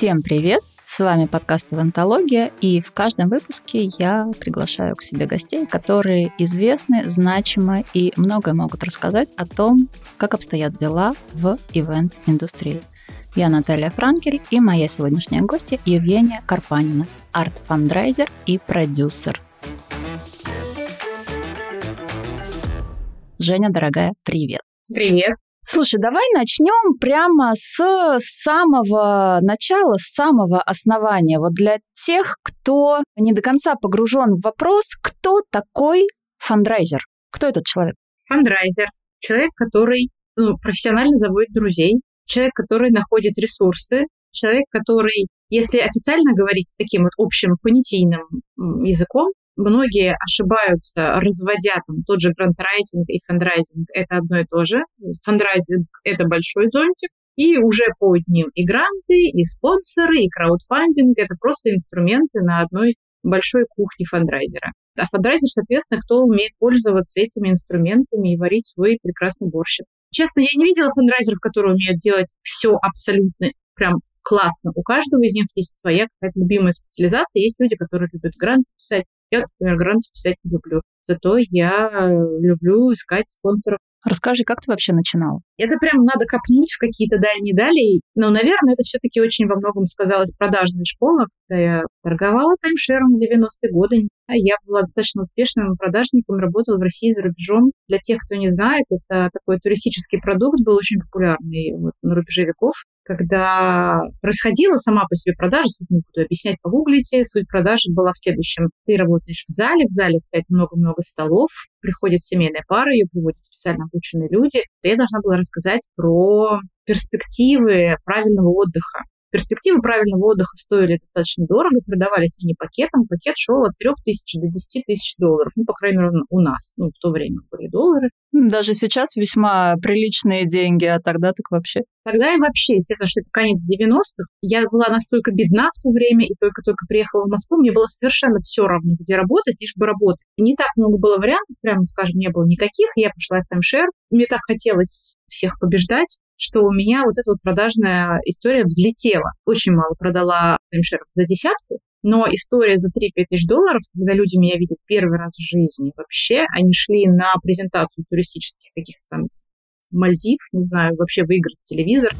Всем привет! С вами подкаст «Ивентология», и в каждом выпуске я приглашаю к себе гостей, которые известны, значимы и многое могут рассказать о том, как обстоят дела в ивент-индустрии. Я Наталья Франкель, и моя сегодняшняя гостья Евгения Карпанина, арт-фандрайзер и продюсер. Женя, дорогая, привет! Привет! Слушай, давай начнем прямо с самого начала, с самого основания. Вот для тех, кто не до конца погружен в вопрос, кто такой фандрайзер? Кто этот человек? Фандрайзер. Человек, который ну, профессионально заводит друзей, человек, который находит ресурсы, человек, который, если официально говорить таким вот общим понятийным языком, Многие ошибаются, разводя там тот же грантрайтинг и фандрайзинг. Это одно и то же. Фандрайзинг — это большой зонтик, и уже под ним и гранты, и спонсоры, и краудфандинг — это просто инструменты на одной большой кухне фандрайзера. А фандрайзер, соответственно, кто умеет пользоваться этими инструментами и варить свой прекрасный борщик. Честно, я не видела фандрайзеров, которые умеют делать все абсолютно прям классно. У каждого из них есть своя какая-то любимая специализация. Есть люди, которые любят гранты писать, я, например, гранты писать не люблю. Зато я э, люблю искать спонсоров. Расскажи, как ты вообще начинал? Это прям надо копнуть в какие-то дальние дали. Но, наверное, это все-таки очень во многом сказалось продажная школа, когда я торговала таймшером в 90-е годы. Я была достаточно успешным продажником, работала в России за рубежом. Для тех, кто не знает, это такой туристический продукт, был очень популярный вот, на рубеже веков когда происходила сама по себе продажа, суть не буду объяснять, погуглите, суть продажи была в следующем. Ты работаешь в зале, в зале стоит много-много столов, приходит семейная пара, ее приводят специально обученные люди. Я должна была рассказать про перспективы правильного отдыха. Перспективы правильного отдыха стоили достаточно дорого, продавались они пакетом. Пакет шел от 3 тысяч до 10 тысяч долларов. Ну, по крайней мере, у нас. Ну, в то время были доллары. Даже сейчас весьма приличные деньги, а тогда так вообще. Тогда и вообще, естественно, что это конец 90-х. Я была настолько бедна в то время и только-только приехала в Москву. Мне было совершенно все равно, где работать, лишь бы работать. Не так много было вариантов, прямо скажем, не было никаких. Я пошла в таймшер. Мне так хотелось всех побеждать, что у меня вот эта вот продажная история взлетела. Очень мало продала таймшеров за десятку, но история за 3-5 тысяч долларов, когда люди меня видят первый раз в жизни вообще, они шли на презентацию туристических каких-то там Мальдив, не знаю, вообще выиграть телевизор.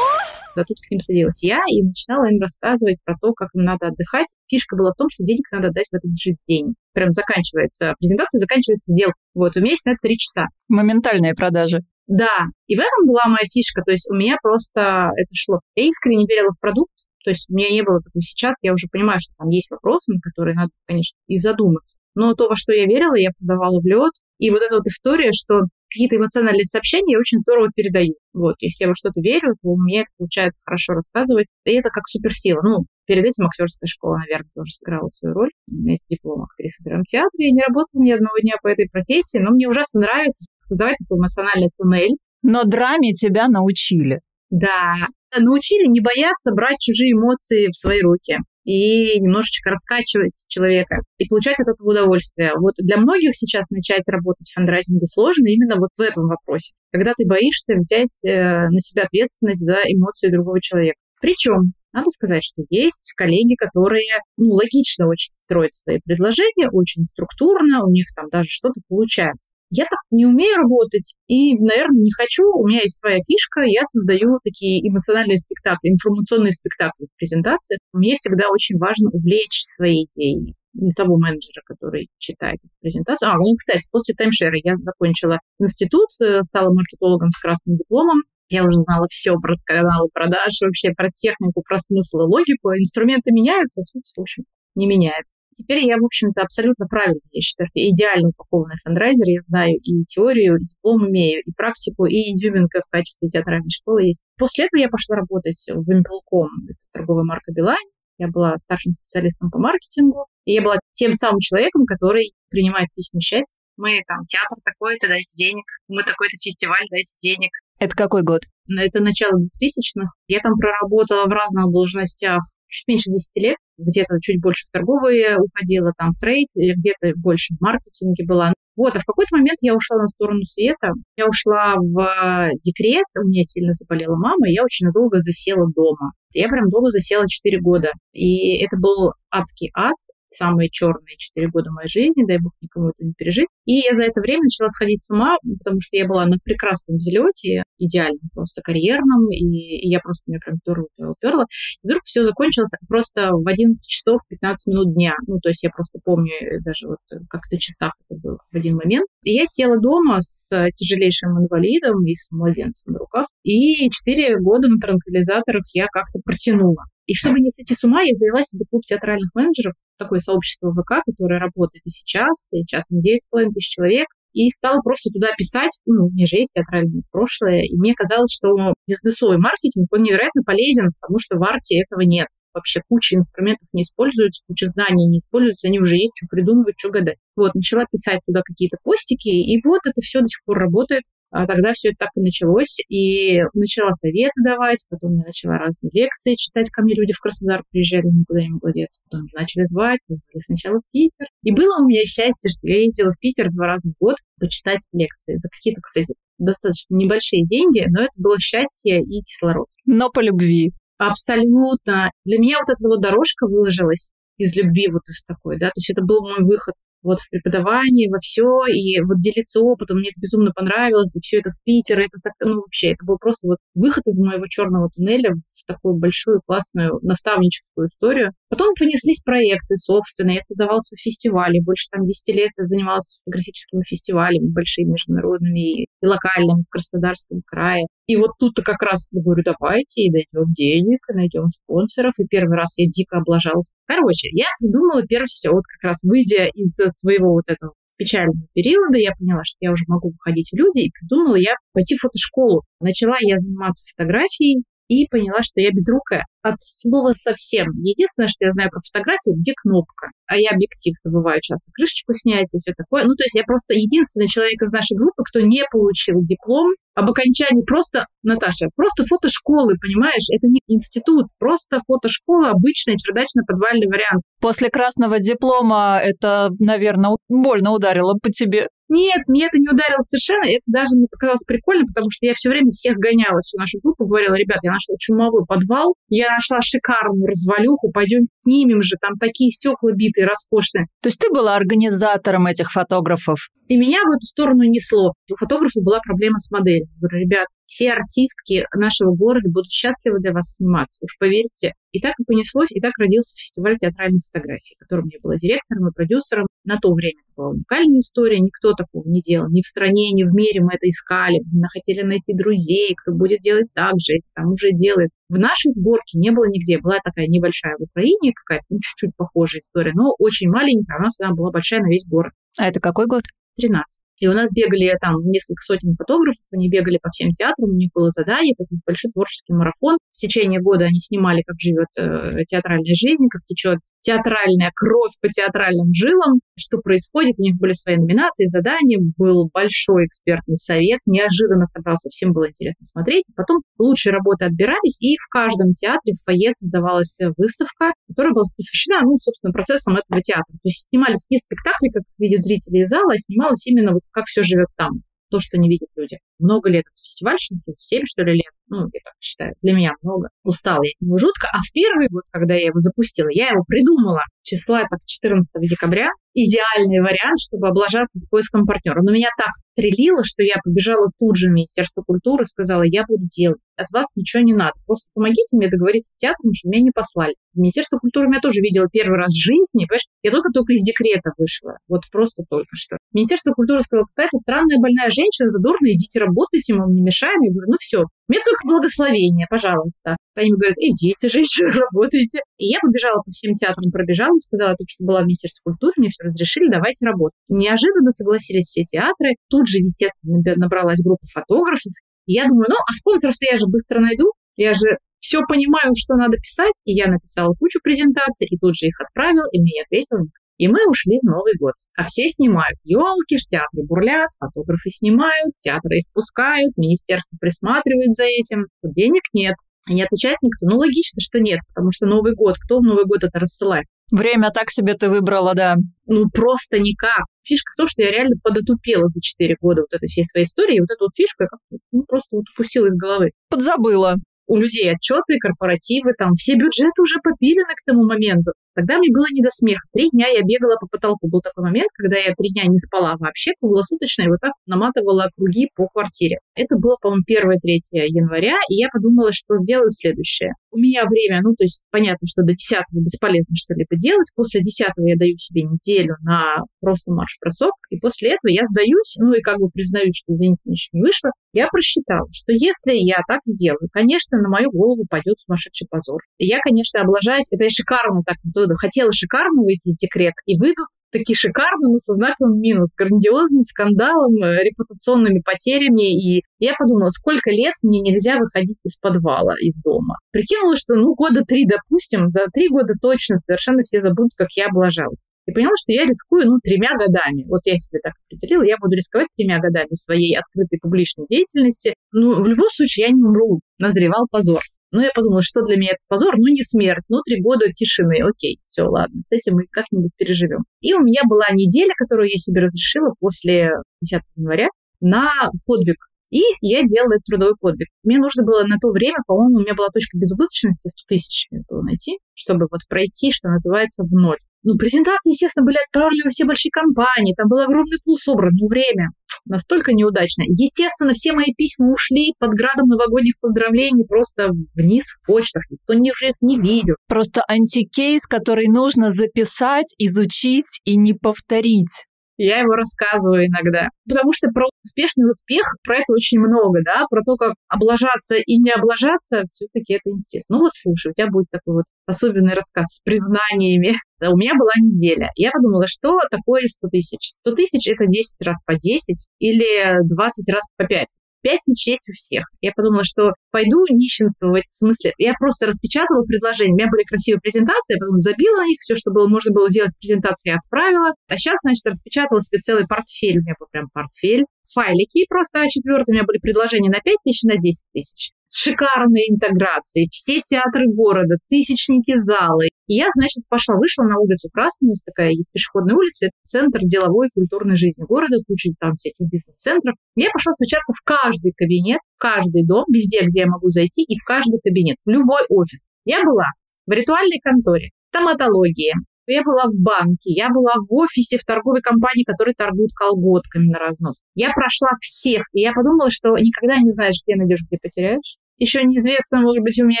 Да тут к ним садилась я и начинала им рассказывать про то, как им надо отдыхать. Фишка была в том, что денег надо отдать в этот же день. Прям заканчивается презентация, заканчивается сделка. Вот, у меня есть на это три часа. Моментальные продажи. Да, и в этом была моя фишка. То есть у меня просто это шло. Я искренне верила в продукт, то есть у меня не было такого сейчас, я уже понимаю, что там есть вопросы, на которые надо, конечно, и задуматься. Но то, во что я верила, я продавала в лед. И вот эта вот история, что какие-то эмоциональные сообщения я очень здорово передаю. Вот, если я во что-то верю, то у меня это получается хорошо рассказывать. И это как суперсила. Ну, перед этим актерская школа, наверное, тоже сыграла свою роль. У меня есть диплом актрисы драмтеатра. Я не работала ни одного дня по этой профессии, но мне ужасно нравится создавать такой эмоциональный туннель. Но драме тебя научили. Да, научили не бояться брать чужие эмоции в свои руки и немножечко раскачивать человека и получать от этого удовольствие. Вот для многих сейчас начать работать в фандрайзинге сложно именно вот в этом вопросе, когда ты боишься взять э, на себя ответственность за эмоции другого человека. Причем надо сказать, что есть коллеги, которые ну, логично очень строят свои предложения, очень структурно, у них там даже что-то получается. Я так не умею работать и, наверное, не хочу. У меня есть своя фишка. Я создаю такие эмоциональные спектакли, информационные спектакли в презентации. Мне всегда очень важно увлечь своей идеей того менеджера, который читает презентацию. А, ну, кстати, после таймшера я закончила институт, э, стала маркетологом с красным дипломом. Я уже знала все про каналы продаж, вообще про технику, про смысл и логику. Инструменты меняются, суть, в общем, не меняется. Теперь я, в общем-то, абсолютно правильно, я считаю, идеально упакованный фандрайзер. Я знаю и теорию, и диплом имею, и практику, и изюминка в качестве театральной школы есть. После этого я пошла работать в Вымпелком, это торговая марка Билайн. Я была старшим специалистом по маркетингу, и я была тем самым человеком, который принимает письма счастья. Мы там театр такой-то, дайте денег. Мы такой-то фестиваль, дайте денег. Это какой год? Это начало 2000-х. Я там проработала в разных должностях чуть меньше 10 лет, где-то чуть больше в торговые уходила, там в трейд, где-то больше в маркетинге была. Вот, а в какой-то момент я ушла на сторону света. Я ушла в декрет, у меня сильно заболела мама, и я очень долго засела дома. Я прям дома засела 4 года. И это был адский ад самые черные четыре года моей жизни, дай бог никому это не пережить. И я за это время начала сходить с ума, потому что я была на прекрасном взлете, идеальном, просто карьерном, и, и я просто меня прям перла, перла. И вдруг все закончилось просто в 11 часов 15 минут дня. Ну, то есть я просто помню э, даже вот э, как-то часах это было в один момент. И я села дома с тяжелейшим инвалидом и с младенцем на руках. И четыре года на транквилизаторах я как-то протянула. И чтобы не сойти с ума, я завела себе клуб театральных менеджеров, такое сообщество ВК, которое работает и сейчас, и сейчас на 9,5 тысяч человек, и стала просто туда писать, ну, у меня же есть театральное прошлое, и мне казалось, что бизнесовый маркетинг, он невероятно полезен, потому что в арте этого нет. Вообще куча инструментов не используется, куча знаний не используется, они уже есть, что придумывать, что гадать. Вот, начала писать туда какие-то постики, и вот это все до сих пор работает. А тогда все это так и началось, и начала советы давать, потом я начала разные лекции читать, ко мне люди в Краснодар приезжали, никуда не могла деться, потом начали звать, позвали сначала в Питер. И было у меня счастье, что я ездила в Питер два раза в год почитать лекции за какие-то, кстати, достаточно небольшие деньги, но это было счастье и кислород. Но по любви. Абсолютно. Для меня вот эта вот дорожка выложилась из любви вот из такой, да, то есть это был мой выход вот в преподавании, во все, и вот делиться опытом, мне это безумно понравилось, и все это в Питер, это так, ну, вообще, это был просто вот выход из моего черного туннеля в такую большую, классную наставническую историю. Потом понеслись проекты, собственно, я создавала свой фестиваль, и больше там 10 лет я занималась фотографическими фестивалями, большими международными и локальными в Краснодарском крае. И вот тут-то как раз говорю, давайте, и найдем денег, и найдем спонсоров. И первый раз я дико облажалась. Короче, я придумала первый все, вот как раз выйдя из своего вот этого печального периода, я поняла, что я уже могу выходить в люди, и придумала я пойти в фотошколу. Начала я заниматься фотографией, и поняла, что я безрукая от слова совсем. Единственное, что я знаю про фотографию, где кнопка. А я объектив забываю часто крышечку снять и все такое. Ну, то есть я просто единственный человек из нашей группы, кто не получил диплом об окончании просто, Наташа, просто фотошколы, понимаешь? Это не институт, просто фотошкола, обычный чердачно-подвальный вариант. После красного диплома это, наверное, больно ударило по тебе. Нет, мне это не ударило совершенно. Это даже мне показалось прикольно, потому что я все время всех гоняла, всю нашу группу, говорила, ребят, я нашла чумовой подвал, я нашла шикарную развалюху, пойдем снимем же, там такие стекла битые, роскошные. То есть ты была организатором этих фотографов? И меня в эту сторону несло. У фотографа была проблема с моделью. Я говорю, ребят, все артистки нашего города будут счастливы для вас сниматься, уж поверьте. И так и понеслось, и так родился фестиваль театральной фотографии, которым я была директором и продюсером. На то время это была уникальная история, никто такого не делал. Ни в стране, ни в мире мы это искали. Мы хотели найти друзей, кто будет делать так же, и там уже делает. В нашей сборке не было нигде. Была такая небольшая в Украине какая-то, ну, чуть-чуть похожая история, но очень маленькая. У нас она была большая на весь город. А это какой год? 13. И у нас бегали там несколько сотен фотографов, они бегали по всем театрам, у них было задание, как большой творческий марафон. В течение года они снимали, как живет э, театральная жизнь, как течет театральная кровь по театральным жилам, что происходит. У них были свои номинации, задания, был большой экспертный совет, неожиданно собрался, всем было интересно смотреть. Потом лучшие работы отбирались, и в каждом театре в фойе создавалась выставка, которая была посвящена, ну, собственно, процессам этого театра. То есть снимались не спектакли, как видят зрители из зала, а снималось именно вот как все живет там, то, что не видят люди. Много лет этот фестиваль, что 7, что ли, лет, ну, я так считаю, для меня много. Устала я от него жутко, а в первый год, когда я его запустила, я его придумала числа так 14 декабря, идеальный вариант, чтобы облажаться с поиском партнера. Но меня так трелило, что я побежала тут же в Министерство культуры, сказала, я буду делать. От вас ничего не надо. Просто помогите мне договориться с театром, чтобы меня не послали. Министерство культуры меня тоже видела первый раз в жизни. Понимаешь? Я только-только из декрета вышла. Вот просто только что. Министерство культуры сказало, какая-то странная больная женщина, задорная, идите работайте, мы вам не мешаем. Я говорю, ну все, мне только благословение, пожалуйста. Они мне говорят, идите, женщины, работайте. И я побежала по всем театрам, пробежала, сказала только, что была в Министерстве культуры, мне все разрешили, давайте работать. Неожиданно согласились все театры. Тут же, естественно, набралась группа фотографов. И я думаю, ну, а спонсоров-то я же быстро найду. Я же все понимаю, что надо писать. И я написала кучу презентаций, и тут же их отправил, и мне ответил. И мы ушли в Новый год. А все снимают елки, театры бурлят, фотографы снимают, театры их пускают, министерство присматривает за этим. Денег нет. И не отвечает никто. Ну, логично, что нет, потому что Новый год, кто в Новый год это рассылает? Время так себе ты выбрала, да. Ну, просто никак. Фишка в том, что я реально подотупела за 4 года вот этой всей своей истории, и вот эту вот фишку я как-то ну, просто вот упустила из головы. Подзабыла у людей отчеты, корпоративы, там все бюджеты уже попилены к тому моменту. Тогда мне было не до смеха. Три дня я бегала по потолку. Был такой момент, когда я три дня не спала вообще круглосуточно и вот так наматывала круги по квартире. Это было, по-моему, 1-3 января, и я подумала, что сделаю следующее. У меня время, ну, то есть понятно, что до 10 бесполезно что-либо делать. После 10 я даю себе неделю на просто марш-бросок, и после этого я сдаюсь, ну, и как бы признаюсь, что, извините, ничего не вышло. Я просчитала, что если я так сделаю, конечно, на мою голову пойдет сумасшедший позор. И я, конечно, облажаюсь. Это шикарно так выйду. Хотела шикарно выйти из декрета, и выйдут такие шикарно, но со знаком минус, грандиозным скандалом, э, репутационными потерями. И я подумала, сколько лет мне нельзя выходить из подвала, из дома. Прикинула, что ну года три, допустим, за три года точно совершенно все забудут, как я облажалась. И поняла, что я рискую, ну, тремя годами. Вот я себе так определила, я буду рисковать тремя годами своей открытой публичной деятельности. Ну, в любом случае, я не умру. Назревал позор. Ну, я подумала, что для меня это позор, ну, не смерть, ну, три года тишины, окей, все, ладно, с этим мы как-нибудь переживем. И у меня была неделя, которую я себе разрешила после 10 января на подвиг. И я делала этот трудовой подвиг. Мне нужно было на то время, по-моему, у меня была точка безубыточности 100 тысяч было найти, чтобы вот пройти, что называется, в ноль. Ну, презентации, естественно, были отправлены во все большие компании, там был огромный пул собран, ну, время настолько неудачно. Естественно, все мои письма ушли под градом новогодних поздравлений просто вниз в почтах. Никто не их не видел. Просто антикейс, который нужно записать, изучить и не повторить. Я его рассказываю иногда. Потому что про успешный успех, про это очень много, да, про то, как облажаться и не облажаться, все-таки это интересно. Ну вот слушай, у тебя будет такой вот особенный рассказ с признаниями. У меня была неделя. Я подумала, что такое 100 тысяч? 100 тысяч — это 10 раз по 10 или 20 раз по 5 пять есть у всех. Я подумала, что пойду нищенствовать, в смысле, я просто распечатала предложение. У меня были красивые презентации, я потом забила на них, все, что было, можно было сделать презентации, я отправила. А сейчас, значит, распечатала себе целый портфель. У меня был прям портфель. Файлики просто А4, у меня были предложения на 5 тысяч, на 10 тысяч с шикарной интеграцией, все театры города, тысячники залы. И я, значит, пошла, вышла на улицу Красную, такая есть пешеходная улица, центр деловой и культурной жизни города, куча там всяких бизнес-центров. Я пошла стучаться в каждый кабинет, в каждый дом, везде, где я могу зайти, и в каждый кабинет, в любой офис. Я была в ритуальной конторе, стоматологии, я была в банке, я была в офисе в торговой компании, которая торгует колготками на разнос. Я прошла всех, и я подумала, что никогда не знаешь, где найдешь, где потеряешь. Еще неизвестно, может быть, у меня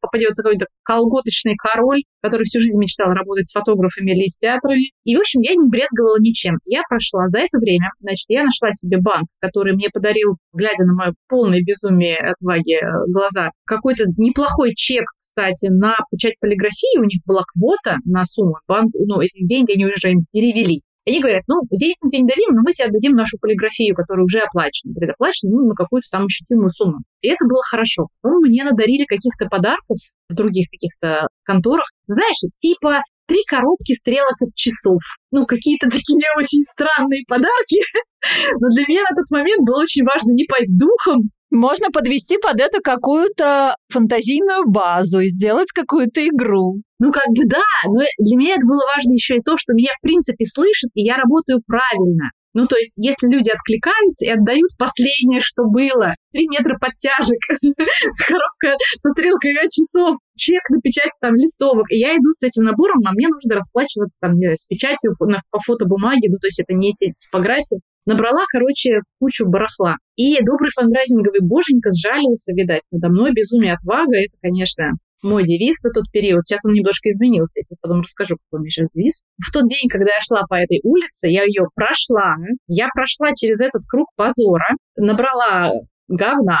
попадется какой-то колготочный король, который всю жизнь мечтал работать с фотографами или с театрами. И, в общем, я не брезговала ничем. Я прошла за это время, значит, я нашла себе банк, который мне подарил, глядя на мое полное безумие отваги э, глаза, какой-то неплохой чек, кстати, на печать полиграфии. У них была квота на сумму. Банк, ну, эти деньги они уже им перевели. Они говорят, ну, денег тебе не дадим, но мы тебе отдадим нашу полиграфию, которая уже оплачена, предоплачена, ну, на какую-то там ощутимую сумму. И это было хорошо. Потом мне надарили каких-то подарков в других каких-то конторах. Знаешь, типа три коробки стрелок от часов. Ну, какие-то такие очень странные подарки. Но для меня на тот момент было очень важно не пасть духом, можно подвести под это какую-то фантазийную базу и сделать какую-то игру. Ну, как бы да, но для меня это было важно еще и то, что меня, в принципе, слышат, и я работаю правильно. Ну, то есть, если люди откликаются и отдают последнее, что было, три метра подтяжек, коробка со стрелкой от часов, чек на печать там листовок, и я иду с этим набором, а мне нужно расплачиваться там с печатью по, по фотобумаге, ну, то есть это не эти типографии. Набрала, короче, кучу барахла. И добрый фандрайзинговый боженька сжалился, видать, надо мной безумие отвага. Это, конечно, мой девиз на тот период. Сейчас он немножко изменился. Я потом расскажу, какой у меня сейчас девиз. В тот день, когда я шла по этой улице, я ее прошла. Я прошла через этот круг позора, набрала говна.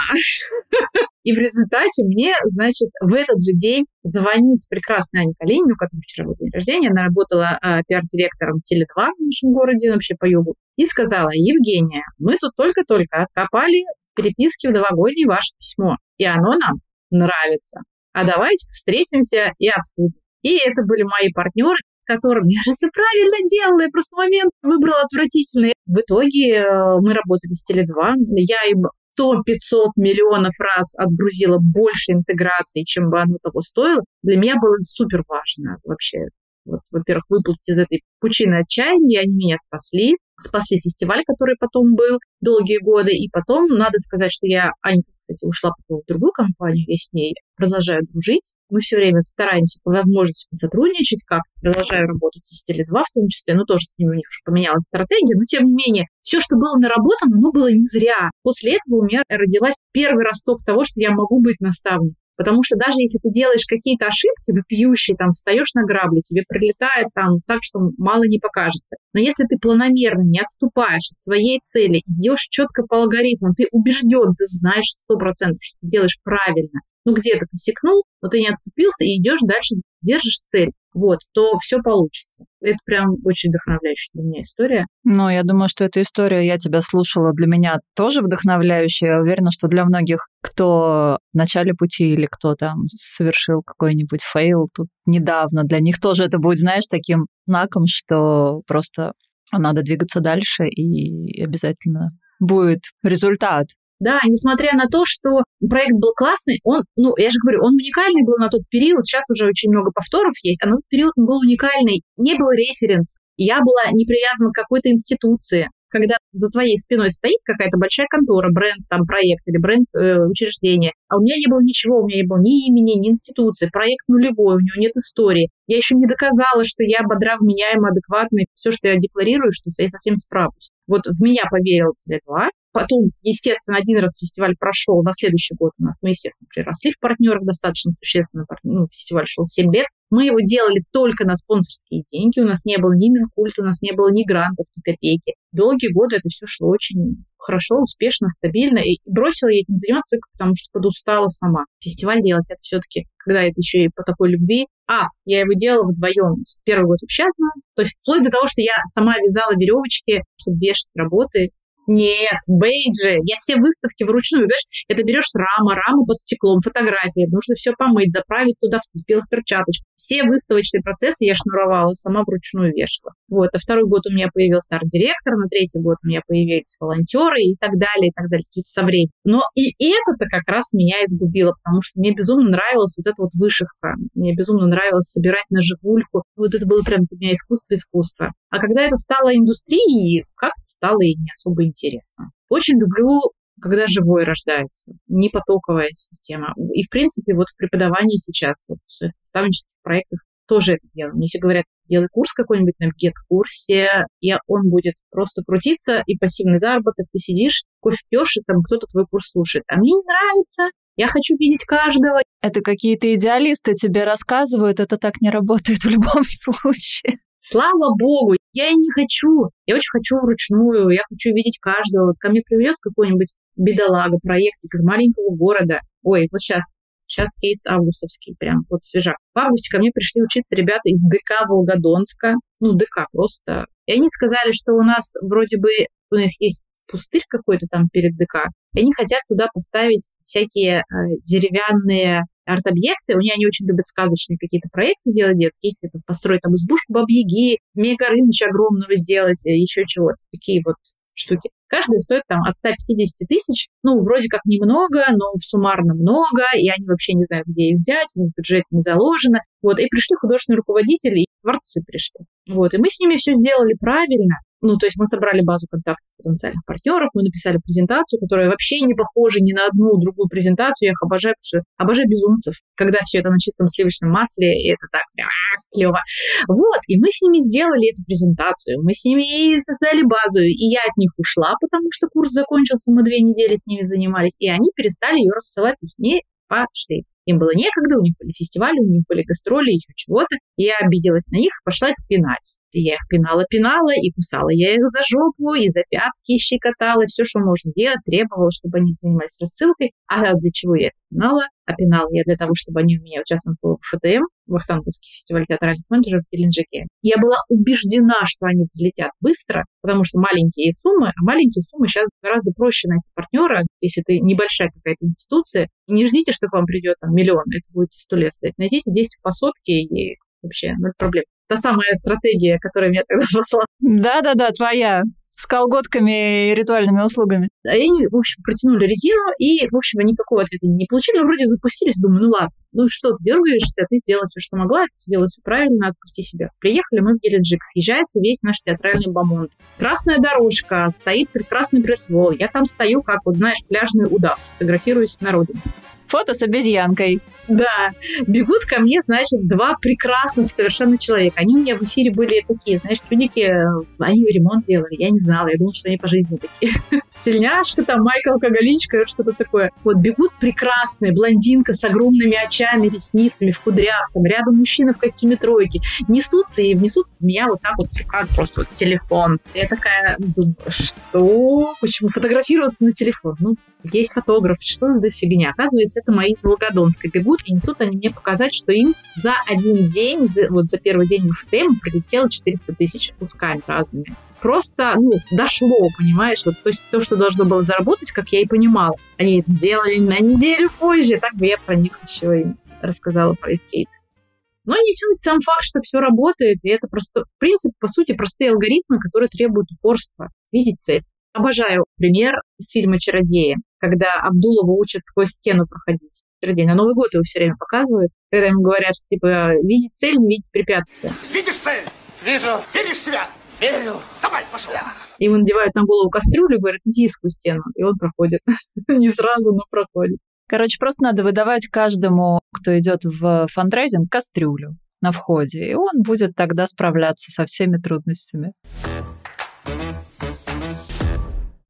И в результате мне, значит, в этот же день звонит прекрасная Аня Калинина, у которой вчера был день рождения. Она работала э, пиар-директором Теле2 в нашем городе, вообще по югу. И сказала, Евгения, мы тут только-только откопали переписки в новогоднее ваше письмо. И оно нам нравится. А давайте встретимся и обсудим. И это были мои партнеры, с которыми я же все правильно делала, я просто момент выбрала отвратительный. В итоге э, мы работали с Теле2, я им 100-500 миллионов раз отгрузила больше интеграции, чем бы оно того стоило, для меня было супер важно вообще вот, во-первых, выплыть из этой пучины отчаяния, они меня спасли, спасли фестиваль, который потом был долгие годы, и потом, надо сказать, что я, Анька, кстати, ушла потом в другую компанию, я с ней продолжаю дружить, мы все время стараемся по возможности сотрудничать, как продолжаю работать с Теле2 в том числе, ну, тоже с ними у них уже поменялась стратегия, но, тем не менее, все, что было наработано, оно было не зря. После этого у меня родилась первый росток того, что я могу быть наставником. Потому что даже если ты делаешь какие-то ошибки вопиющие, там, встаешь на грабли, тебе прилетает там так, что мало не покажется. Но если ты планомерно не отступаешь от своей цели, идешь четко по алгоритму, ты убежден, ты знаешь сто процентов, что ты делаешь правильно, ну где-то посекнул, но ты не отступился и идешь дальше, держишь цель вот, то все получится. Это прям очень вдохновляющая для меня история. Ну, я думаю, что эта история, я тебя слушала, для меня тоже вдохновляющая. Я уверена, что для многих, кто в начале пути или кто там совершил какой-нибудь fail тут недавно, для них тоже это будет, знаешь, таким знаком, что просто надо двигаться дальше и обязательно будет результат. Да, несмотря на то, что проект был классный, он, ну, я же говорю, он уникальный был на тот период, сейчас уже очень много повторов есть, а на тот период он был уникальный, не был референс, я была не привязана к какой-то институции, когда за твоей спиной стоит какая-то большая контора, бренд, там, проект или бренд э, учреждения, а у меня не было ничего, у меня не было ни имени, ни институции, проект нулевой, у него нет истории. Я еще не доказала, что я бодра, вменяема, адекватна, все, что я декларирую, что я совсем справлюсь. Вот в меня поверил Теле2, Потом, естественно, один раз фестиваль прошел, на следующий год у нас мы, естественно, приросли в партнерах достаточно существенно. Ну, фестиваль шел 7 лет. Мы его делали только на спонсорские деньги. У нас не было ни Минкульта, у нас не было ни грантов, ни копейки. Долгие годы это все шло очень хорошо, успешно, стабильно. И бросила я этим заниматься только потому, что подустала сама. Фестиваль делать это все-таки, когда это еще и по такой любви. А, я его делала вдвоем. Первый год одна. То есть вплоть до того, что я сама вязала веревочки, чтобы вешать работы. Нет, бейджи. Я все выставки вручную. Понимаешь, это берешь рама, рама под стеклом, фотографии. Нужно все помыть, заправить туда в белых перчаточках. Все выставочные процессы я шнуровала, сама вручную вешала. Вот. А второй год у меня появился арт-директор, на третий год у меня появились волонтеры и так далее, и так далее, чуть со временем. Но и это-то как раз меня изгубило, потому что мне безумно нравилась вот эта вот вышивка. Мне безумно нравилось собирать на живульку. Вот это было прям для меня искусство-искусство. А когда это стало индустрией, как-то стало и не особо интересно. Очень люблю когда живой рождается, не потоковая система. И, в принципе, вот в преподавании сейчас, вот в наставнических проектах тоже это делаем. Мне все говорят, делай курс какой-нибудь на гет-курсе, и он будет просто крутиться, и пассивный заработок, ты сидишь, кофе пьешь, и там кто-то твой курс слушает. А мне не нравится, я хочу видеть каждого. Это какие-то идеалисты тебе рассказывают, это так не работает в любом случае. Слава богу, я и не хочу. Я очень хочу вручную, я хочу видеть каждого. Ко мне приведет какой-нибудь бедолага, проектик из маленького города. Ой, вот сейчас, сейчас кейс августовский, прям вот свежак. В августе ко мне пришли учиться ребята из ДК Волгодонска. Ну, ДК просто. И они сказали, что у нас вроде бы, у них есть пустырь какой-то там перед ДК, и они хотят туда поставить всякие э, деревянные арт-объекты, у меня они очень любят сказочные какие-то проекты делать детские, где-то построить там избушку Бабьяги, Змея Горыныча огромного сделать, э, еще чего-то, такие вот штуки. Каждая стоит там от 150 тысяч. Ну, вроде как немного, но суммарно много, и они вообще не знают, где их взять, в бюджет не заложено. Вот, и пришли художественные руководители, и творцы пришли. Вот, и мы с ними все сделали правильно. Ну, то есть мы собрали базу контактов потенциальных партнеров, мы написали презентацию, которая вообще не похожа ни на одну другую презентацию. Я их обожаю, потому что обожаю безумцев, когда все это на чистом сливочном масле, и это так клево. Вот, и мы с ними сделали эту презентацию, мы с ними создали базу, и я от них ушла, потому что курс закончился, мы две недели с ними занимались, и они перестали ее рассылать, то пошли. Им было некогда, у них были фестивали, у них были гастроли, еще чего-то. И я обиделась на них, пошла их пинать. И я их пинала-пинала и кусала. Я их за жопу и за пятки щекотала, все, что можно делать, требовала, чтобы они занимались рассылкой. А для чего я это пинала? А пинала я для того, чтобы они у меня участвовали в ФТМ, Вахтанговский фестиваль театральных менеджеров в Геленджике. Я была убеждена, что они взлетят быстро, потому что маленькие суммы, а маленькие суммы сейчас гораздо проще найти партнера, если ты небольшая какая-то институция. Не ждите, что к вам придет там миллион, это будете сто лет стоять. Найдите 10 по сотке и вообще ноль проблем. Та самая стратегия, которая меня тогда спасла. Да-да-да, твоя с колготками и ритуальными услугами. А они, в общем, протянули резину, и, в общем, никакого ответа не получили. Вроде запустились, думаю, ну ладно, Ну что, ты дергаешься, ты сделала все, что могла, ты сделала все правильно, отпусти себя. Приехали мы в Геледжик, съезжается весь наш театральный бомонд. Красная дорожка, стоит прекрасный пресс-вол. Я там стою, как вот, знаешь, пляжный удав, фотографируюсь с народом. Фото с обезьянкой. Да, бегут ко мне, значит, два прекрасных совершенно человека. Они у меня в эфире были такие, знаешь, чудики, они ремонт делали, я не знала, я думала, что они по жизни такие. Тельняшка там, Майкл Алкоголичка, что-то такое. Вот бегут прекрасные, блондинка с огромными очами, ресницами, в кудрях, там рядом мужчина в костюме тройки. Несутся и внесут меня вот так вот как просто вот телефон. Я такая думаю, что? Почему фотографироваться на телефон? Ну, есть фотограф, что за фигня? Оказывается, это мои из Волгодонска бегут, и несут они мне показать, что им за один день, за, вот за первый день в ФТМ прилетело 400 тысяч кусками разными. Просто, ну, дошло, понимаешь? Вот, то есть то, что должно было заработать, как я и понимала. Они это сделали на неделю позже, так бы я про них еще и рассказала про их кейс. Но не тянуть сам факт, что все работает, и это просто, в принципе, по сути, простые алгоритмы, которые требуют упорства, видеть цель. Обожаю пример из фильма «Чародеи», когда Абдулова учат сквозь стену проходить. Чародей на Новый год его все время показывают, когда ему говорят, что, типа, видеть цель, не видеть препятствия. Видишь цель? Вижу. Веришь в себя? Верю. Давай, пошел. Ему надевают на голову кастрюлю и говорят, иди сквозь стену. И он проходит. не сразу, но проходит. Короче, просто надо выдавать каждому, кто идет в фандрайзинг, кастрюлю на входе, и он будет тогда справляться со всеми трудностями.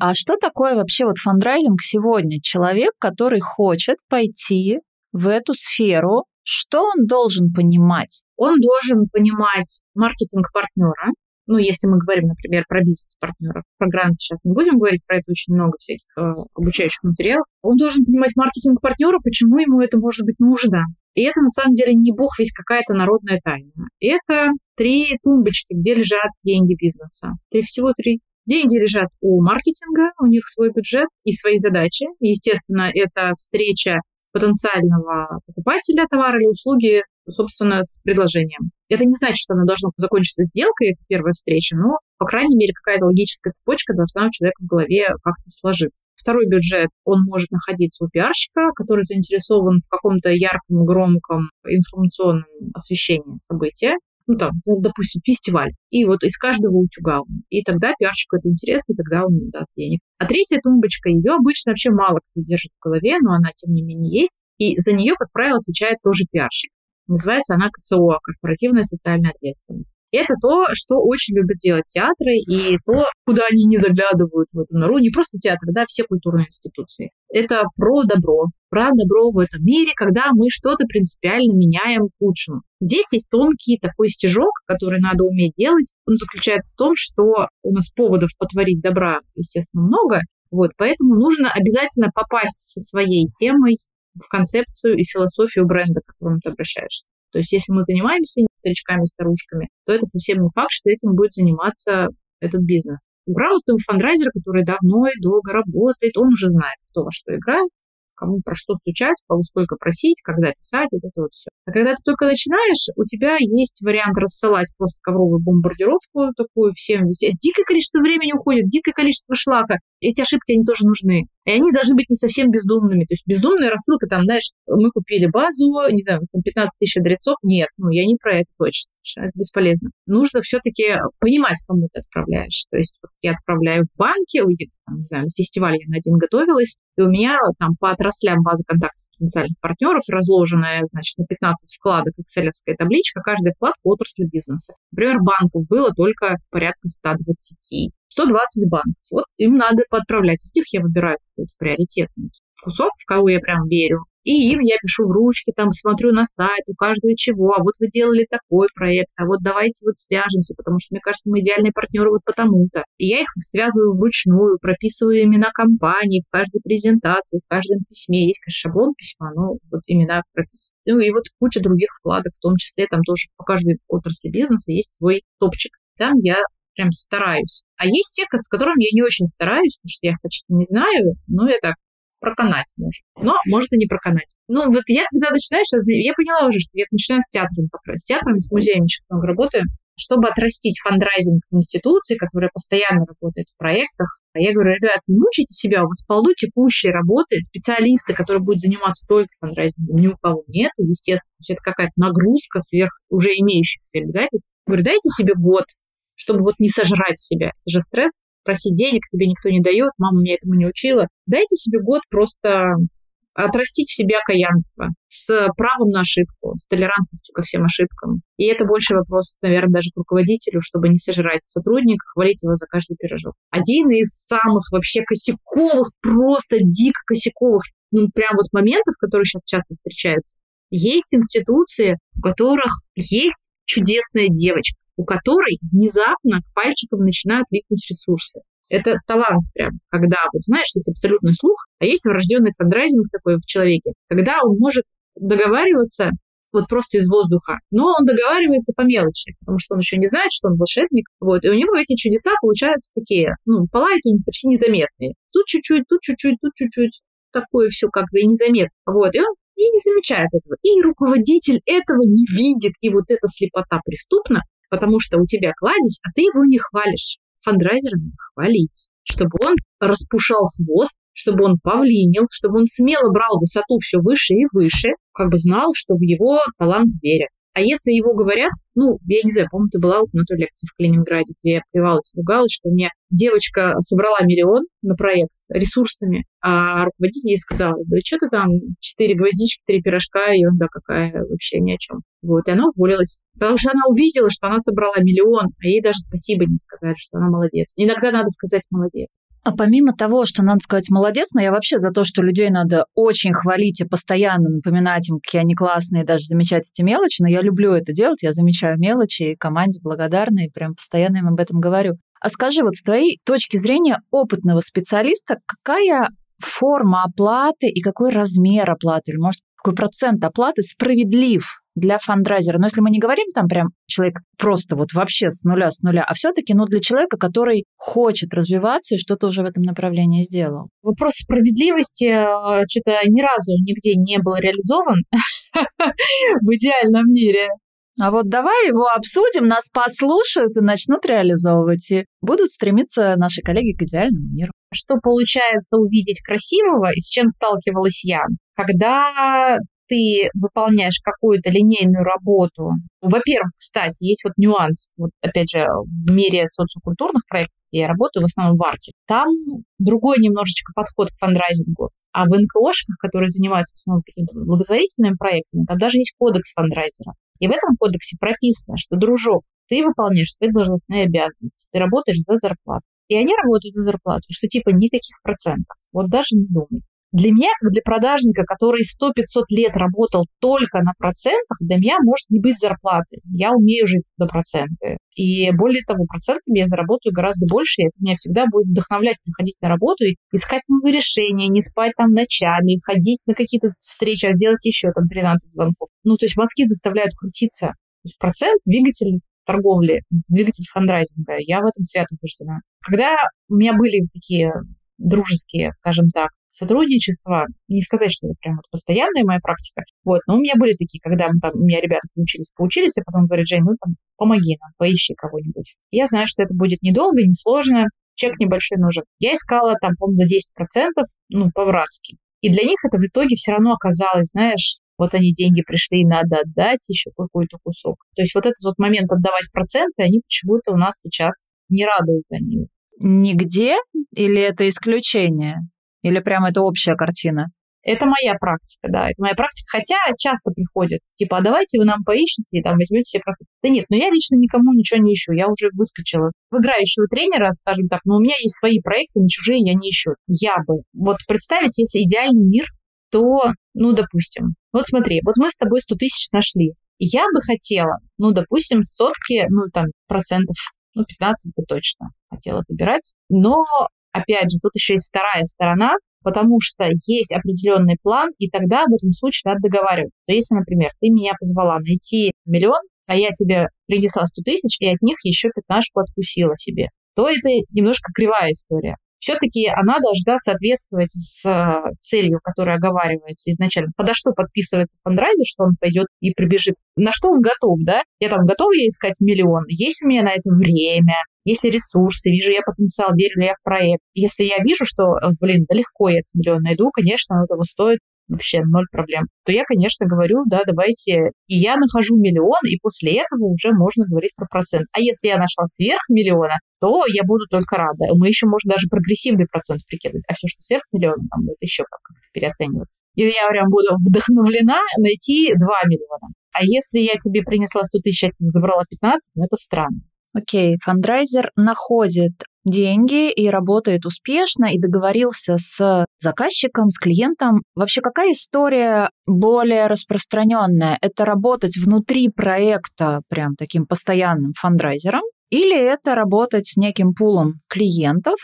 А что такое вообще вот фандрайзинг сегодня? Человек, который хочет пойти в эту сферу, что он должен понимать? Он должен понимать маркетинг партнера, ну, если мы говорим, например, про бизнес-партнеров, про гранты сейчас не будем говорить, про это очень много всяких э, обучающих материалов, он должен понимать маркетинг партнера, почему ему это может быть нужно. И это, на самом деле, не бог весь какая-то народная тайна. Это три тумбочки, где лежат деньги бизнеса. Три, всего три. Деньги лежат у маркетинга, у них свой бюджет и свои задачи. Естественно, это встреча потенциального покупателя товара или услуги, собственно, с предложением. Это не значит, что она должна закончиться сделкой, это первая встреча, но, по крайней мере, какая-то логическая цепочка должна у человека в голове как-то сложиться. Второй бюджет, он может находиться у пиарщика, который заинтересован в каком-то ярком, громком информационном освещении события ну там, допустим, фестиваль, и вот из каждого утюга. И тогда пиарщику это интересно, и тогда он даст денег. А третья тумбочка, ее обычно вообще мало кто держит в голове, но она, тем не менее, есть. И за нее, как правило, отвечает тоже пиарщик. Называется она КСО, корпоративная социальная ответственность. Это то, что очень любят делать театры, и то, куда они не заглядывают в эту нору. Не просто театр, да, все культурные институции. Это про добро. Про добро в этом мире, когда мы что-то принципиально меняем к лучшему. Здесь есть тонкий такой стежок, который надо уметь делать. Он заключается в том, что у нас поводов потворить добра, естественно, много. Вот, поэтому нужно обязательно попасть со своей темой в концепцию и философию бренда, к которому ты обращаешься. То есть если мы занимаемся старичками, старушками, то это совсем не факт, что этим будет заниматься этот бизнес. У грамотного фандрайзера, который давно и долго работает, он уже знает, кто во что играет, кому про что стучать, кого сколько просить, когда писать, вот это вот все. А когда ты только начинаешь, у тебя есть вариант рассылать просто ковровую бомбардировку такую всем везде. Дикое количество времени уходит, дикое количество шлака. Эти ошибки, они тоже нужны. И они должны быть не совсем бездумными. То есть бездумная рассылка, там, знаешь, мы купили базу, не знаю, там 15 тысяч адресов. Нет, ну я не про это точно. Это бесполезно. Нужно все-таки понимать, кому ты отправляешь. То есть вот я отправляю в банке, там, не знаю, на фестиваль я на один готовилась, и у меня там по отраслям база контактов потенциальных партнеров разложенная, значит, на 15 вкладок excel табличка, каждая вкладка отрасли бизнеса. Например, банков было только порядка 120. 120 банков. Вот им надо подправлять. Из них я выбираю какой-то приоритетный кусок, в кого я прям верю. И им я пишу в ручки, там смотрю на сайт, у каждого чего, а вот вы делали такой проект, а вот давайте вот свяжемся, потому что, мне кажется, мы идеальные партнеры вот потому-то. И я их связываю вручную, прописываю имена компании в каждой презентации, в каждом письме. Есть, конечно, шаблон письма, но вот имена прописываю. Ну и вот куча других вкладок, в том числе там тоже по каждой отрасли бизнеса есть свой топчик. Там я прям стараюсь. А есть те, с которыми я не очень стараюсь, потому что я их почти не знаю, но я так проканать может. Но может и не проканать. Ну, вот я, когда начинаешь, я поняла уже, что я начинаю с театрами как раз. С театрами, с музеями сейчас много работаю, чтобы отрастить фандрайзинг в институции, которая постоянно работает в проектах, я говорю, ребят, не мучайте себя, у вас полно текущей работы, специалисты, которые будут заниматься только фандрайзингом, ни у кого нет, естественно, это какая-то нагрузка сверх уже имеющихся обязательств. Говорю, дайте себе год, чтобы вот не сожрать себя. Это же стресс, просить денег тебе никто не дает, мама меня этому не учила. Дайте себе год просто отрастить в себе окаянство с правом на ошибку, с толерантностью ко всем ошибкам. И это больше вопрос, наверное, даже к руководителю, чтобы не сожрать сотрудника, хвалить его за каждый пирожок. Один из самых вообще косяковых, просто дико косяковых, ну, прям вот моментов, которые сейчас часто встречаются. Есть институции, у которых есть чудесная девочка, у которой внезапно к пальчикам начинают липнуть ресурсы. Это талант прям, когда, вот знаешь, есть абсолютный слух, а есть врожденный фандрайзинг такой в человеке, когда он может договариваться вот просто из воздуха. Но он договаривается по мелочи, потому что он еще не знает, что он волшебник. Вот, и у него эти чудеса получаются такие, ну, полают у них почти незаметные. Тут чуть-чуть, тут чуть-чуть, тут чуть-чуть. Такое все как бы и незаметно. Вот, и он и не замечает этого. И руководитель этого не видит. И вот эта слепота преступна, потому что у тебя кладезь, а ты его не хвалишь. Фандрайзера надо хвалить, чтобы он распушал хвост, чтобы он павлинил, чтобы он смело брал высоту все выше и выше, как бы знал, что в его талант верят. А если его говорят, ну, я не знаю, помню, ты была на той лекции в Калининграде, где я плевалась, ругалась, что у меня девочка собрала миллион на проект ресурсами, а руководитель ей сказал, да что ты там, четыре гвоздички, три пирожка, ерунда какая, вообще ни о чем. Вот, и она уволилась. Потому что она увидела, что она собрала миллион, а ей даже спасибо не сказали, что она молодец. Иногда надо сказать молодец. А помимо того, что надо сказать молодец, но я вообще за то, что людей надо очень хвалить и постоянно напоминать им, какие они классные, даже замечать эти мелочи, но я люблю это делать, я замечаю мелочи, и команде благодарна, и прям постоянно им об этом говорю. А скажи, вот с твоей точки зрения опытного специалиста, какая форма оплаты и какой размер оплаты, или, может, какой процент оплаты справедлив для фандрайзера. Но если мы не говорим там прям человек просто вот вообще с нуля, с нуля, а все-таки, ну, для человека, который хочет развиваться и что-то уже в этом направлении сделал. Вопрос справедливости э, что-то ни разу нигде не был реализован в идеальном мире. А вот давай его обсудим, нас послушают и начнут реализовывать, и будут стремиться наши коллеги к идеальному миру. Что получается увидеть красивого и с чем сталкивалась я? Когда ты выполняешь какую-то линейную работу. Во-первых, кстати, есть вот нюанс, вот опять же, в мире социокультурных проектов, где я работаю, в основном в арте, там другой немножечко подход к фандрайзингу. А в НКОшках, которые занимаются в основном благотворительными проектами, там даже есть кодекс фандрайзера. И в этом кодексе прописано, что, дружок, ты выполняешь свои должностные обязанности, ты работаешь за зарплату. И они работают за зарплату, что типа никаких процентов. Вот даже не думай. Для меня, как для продажника, который 100-500 лет работал только на процентах, для меня может не быть зарплаты. Я умею жить на проценты. И более того, процентами я заработаю гораздо больше, и это меня всегда будет вдохновлять приходить на работу и искать новые решения, не спать там ночами, ходить на какие-то встречи, а сделать еще там 13 звонков. Ну, то есть мозги заставляют крутиться. То есть процент, двигатель торговли, двигатель фандрайзинга. Я в этом свято убеждена. Когда у меня были такие дружеские, скажем так, сотрудничество. Не сказать, что это прям вот постоянная моя практика. Вот, но у меня были такие, когда там, у меня ребята поучились, поучились, а потом говорят, Жень, ну там, помоги нам, поищи кого-нибудь. Я знаю, что это будет недолго, несложно, чек небольшой нужен. Я искала там, по-моему, за 10%, ну, по-братски. И для них это в итоге все равно оказалось, знаешь, вот они деньги пришли, надо отдать еще какой-то кусок. То есть вот этот вот момент отдавать проценты, они почему-то у нас сейчас не радуют они. Нигде? Или это исключение? Или прям это общая картина? Это моя практика, да, это моя практика. Хотя часто приходят, типа, а давайте вы нам поищите и там возьмете все проценты. Да нет, но я лично никому ничего не ищу. Я уже выскочила в играющего тренера, скажем так, но у меня есть свои проекты, на чужие я не ищу. Я бы. Вот представить, если идеальный мир, то, ну, допустим, вот смотри, вот мы с тобой 100 тысяч нашли. Я бы хотела, ну, допустим, сотки, ну, там, процентов, ну, 15 бы точно хотела забирать. Но опять же, тут еще есть вторая сторона, потому что есть определенный план, и тогда в этом случае надо договариваться. То если, например, ты меня позвала найти миллион, а я тебе принесла 100 тысяч, и от них еще пятнашку откусила себе, то это немножко кривая история. все-таки она должна соответствовать с э, целью, которая оговаривается изначально. Подо что подписывается фандрайзер, что он пойдет и прибежит. На что он готов, да? Я там готова я искать миллион? Есть у меня на это время? Есть ли ресурсы? Вижу я потенциал, верю ли я в проект? Если я вижу, что, э, блин, да легко я этот миллион найду, конечно, оно того стоит, вообще ноль проблем, то я, конечно, говорю, да, давайте, и я нахожу миллион, и после этого уже можно говорить про процент. А если я нашла сверх миллиона, то я буду только рада. Мы еще можем даже прогрессивный процент прикидывать, а все, что сверх миллиона, там будет еще как-то переоцениваться. И я прям буду вдохновлена найти 2 миллиона. А если я тебе принесла 100 тысяч, а забрала 15, ну это странно. Окей, фандрайзер находит деньги и работает успешно, и договорился с заказчиком, с клиентом. Вообще, какая история более распространенная? Это работать внутри проекта прям таким постоянным фандрайзером, или это работать с неким пулом клиентов,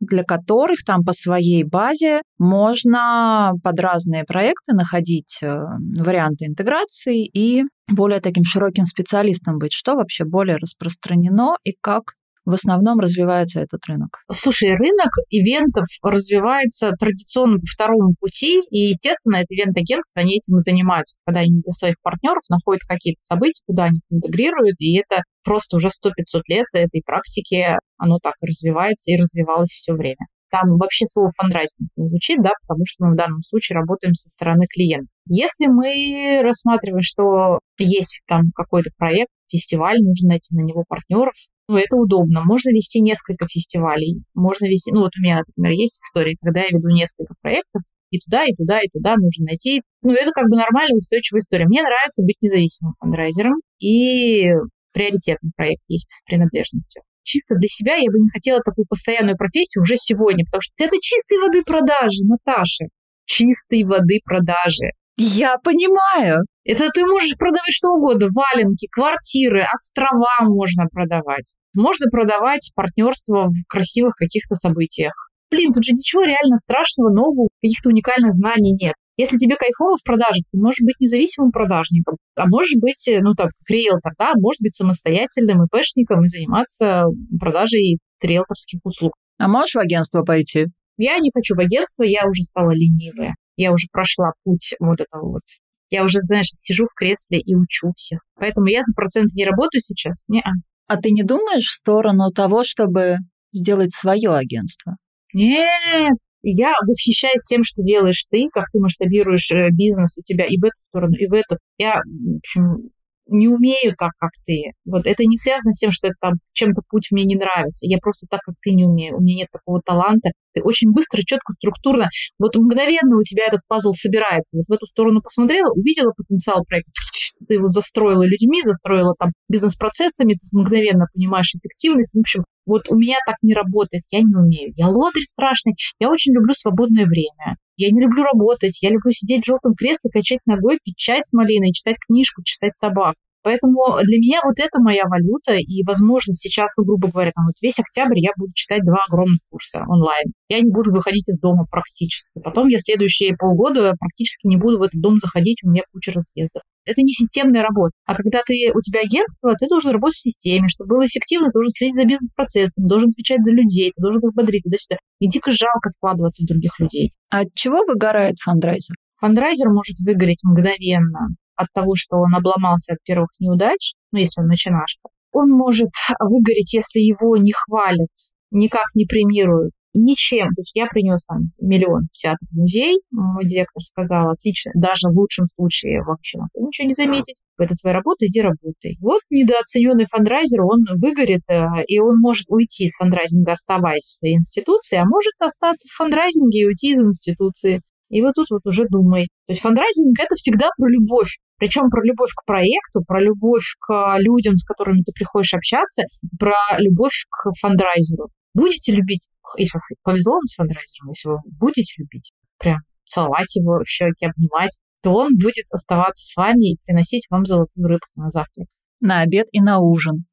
для которых там по своей базе можно под разные проекты находить э, варианты интеграции и более таким широким специалистом быть. Что вообще более распространено и как в основном развивается этот рынок? Слушай, рынок ивентов развивается традиционно по второму пути, и, естественно, это ивент-агентства, они этим и занимаются, когда они для своих партнеров находят какие-то события, куда они интегрируют, и это просто уже 100-500 лет этой практики, оно так и развивается и развивалось все время. Там вообще слово фандрайзинг не звучит, да, потому что мы в данном случае работаем со стороны клиента. Если мы рассматриваем, что есть там какой-то проект, фестиваль, нужно найти на него партнеров, ну, это удобно. Можно вести несколько фестивалей. Можно вести, ну, вот у меня, например, есть история, когда я веду несколько проектов, и туда, и туда, и туда нужно найти. Ну, это как бы нормальная устойчивая история. Мне нравится быть независимым фандрайзером, и приоритетный проект есть с принадлежностью. Чисто для себя я бы не хотела такую постоянную профессию уже сегодня, потому что это чистой воды продажи, Наташа. Чистой воды продажи. Я понимаю. Это ты можешь продавать что угодно. Валенки, квартиры, острова можно продавать. Можно продавать партнерство в красивых каких-то событиях. Блин, тут же ничего реально страшного, нового, каких-то уникальных знаний нет. Если тебе кайфово в продаже, ты можешь быть независимым продажником, а можешь быть, э, ну, так, как риэлтор, да, может быть самостоятельным ИПшником и заниматься продажей риэлторских услуг. А можешь в агентство пойти? Я не хочу в агентство, я уже стала ленивая. Я уже прошла путь вот этого вот. Я уже, знаешь, сижу в кресле и учу всех. Поэтому я за процент не работаю сейчас. Не -а. а ты не думаешь в сторону того, чтобы сделать свое агентство? Нет, я восхищаюсь тем, что делаешь ты, как ты масштабируешь э, бизнес у тебя и в эту сторону, и в эту. Я, в общем, не умею так, как ты. Вот это не связано с тем, что это там чем-то путь мне не нравится. Я просто так, как ты, не умею. У меня нет такого таланта. Ты очень быстро, четко, структурно. Вот мгновенно у тебя этот пазл собирается. Вот в эту сторону посмотрела, увидела потенциал проекта, ты его застроила людьми, застроила там бизнес-процессами, ты мгновенно понимаешь эффективность. В общем, вот у меня так не работает, я не умею. Я лодырь страшный, я очень люблю свободное время. Я не люблю работать, я люблю сидеть в желтом кресле, качать ногой, пить чай с малиной, читать книжку, чесать собак. Поэтому для меня вот это моя валюта, и, возможно, сейчас, ну, грубо говоря, там вот весь октябрь я буду читать два огромных курса онлайн. Я не буду выходить из дома практически. Потом я следующие полгода практически не буду в этот дом заходить, у меня куча разъездов. Это не системная работа. А когда ты, у тебя агентство, ты должен работать в системе. Чтобы было эффективно, ты должен следить за бизнес-процессом, должен отвечать за людей, ты должен их бодрить туда-сюда. И дико жалко вкладываться в других людей. А от чего выгорает фандрайзер? Фандрайзер может выгореть мгновенно от того, что он обломался от первых неудач, ну, если он начинашка, он может выгореть, если его не хвалят, никак не премируют, ничем. То есть я принес там миллион в театр музей, мой директор сказал, отлично, даже в лучшем случае вообще могу ничего не заметить. Это твоя работа, иди работай. Вот недооцененный фандрайзер, он выгорит, э, и он может уйти из фандрайзинга, оставаясь в своей институции, а может остаться в фандрайзинге и уйти из институции. И вот тут вот уже думай. То есть фандрайзинг — это всегда про любовь. Причем про любовь к проекту, про любовь к людям, с которыми ты приходишь общаться, про любовь к фандрайзеру. Будете любить, если вам повезло быть фандрайзером, если вы будете любить, прям целовать его в щеки, обнимать, то он будет оставаться с вами и приносить вам золотую рыбку на завтрак. На обед и на ужин.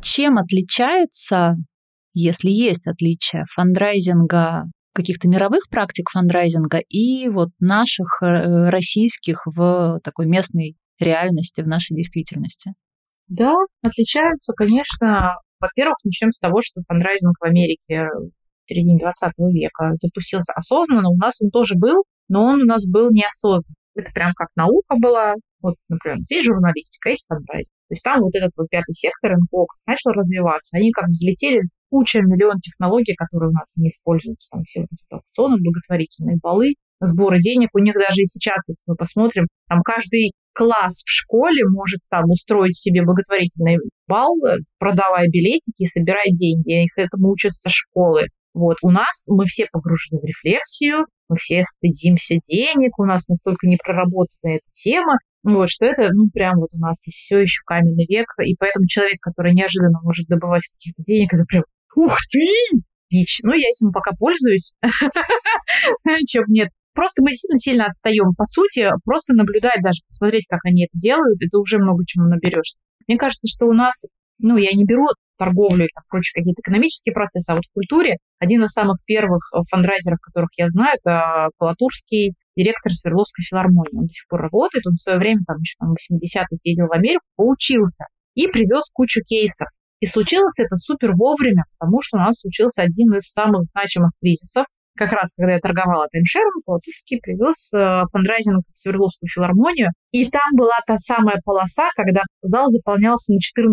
Чем отличается, если есть отличие фандрайзинга каких-то мировых практик фандрайзинга и вот наших э, российских в такой местной реальности, в нашей действительности? Да, отличаются, конечно. во-первых, начнем с того, что фандрайзинг в Америке в середине 20 века запустился осознанно. У нас он тоже был, но он у нас был неосознанно. Это прям как наука была. Вот, например, здесь журналистика, есть фандрайзинг. То есть там вот этот вот пятый сектор НКО начал развиваться. Они как взлетели куча, миллион технологий, которые у нас не используются. Там все вот эти аукционы, благотворительные балы, сборы денег. У них даже и сейчас, если мы посмотрим, там каждый класс в школе может там устроить себе благотворительный бал, э, продавая билетики, собирая деньги. Их этому учат со школы. Вот у нас мы все погружены в рефлексию, мы все стыдимся денег, у нас настолько не проработана эта тема, вот, что это, ну, прям вот у нас все еще каменный век, и поэтому человек, который неожиданно может добывать каких-то денег, это прям, ух ты, дичь. Ну, я этим пока пользуюсь, чем нет. Просто мы действительно сильно отстаем. По сути, просто наблюдать даже, посмотреть, как они это делают, это уже много чему наберешься. Мне кажется, что у нас, ну, я не беру торговлю и прочие какие-то экономические процессы, а вот в культуре один из самых первых э, фандрайзеров, которых я знаю, это Колотурский директор Свердловской филармонии. Он до сих пор работает, он в свое время, там еще там, 80-е съездил в Америку, поучился и привез кучу кейсов. И случилось это супер вовремя, потому что у нас случился один из самых значимых кризисов как раз когда я торговала таймшером, Колотурский привез э, фандрайзинг в Свердловскую филармонию, и там была та самая полоса, когда зал заполнялся на 14%.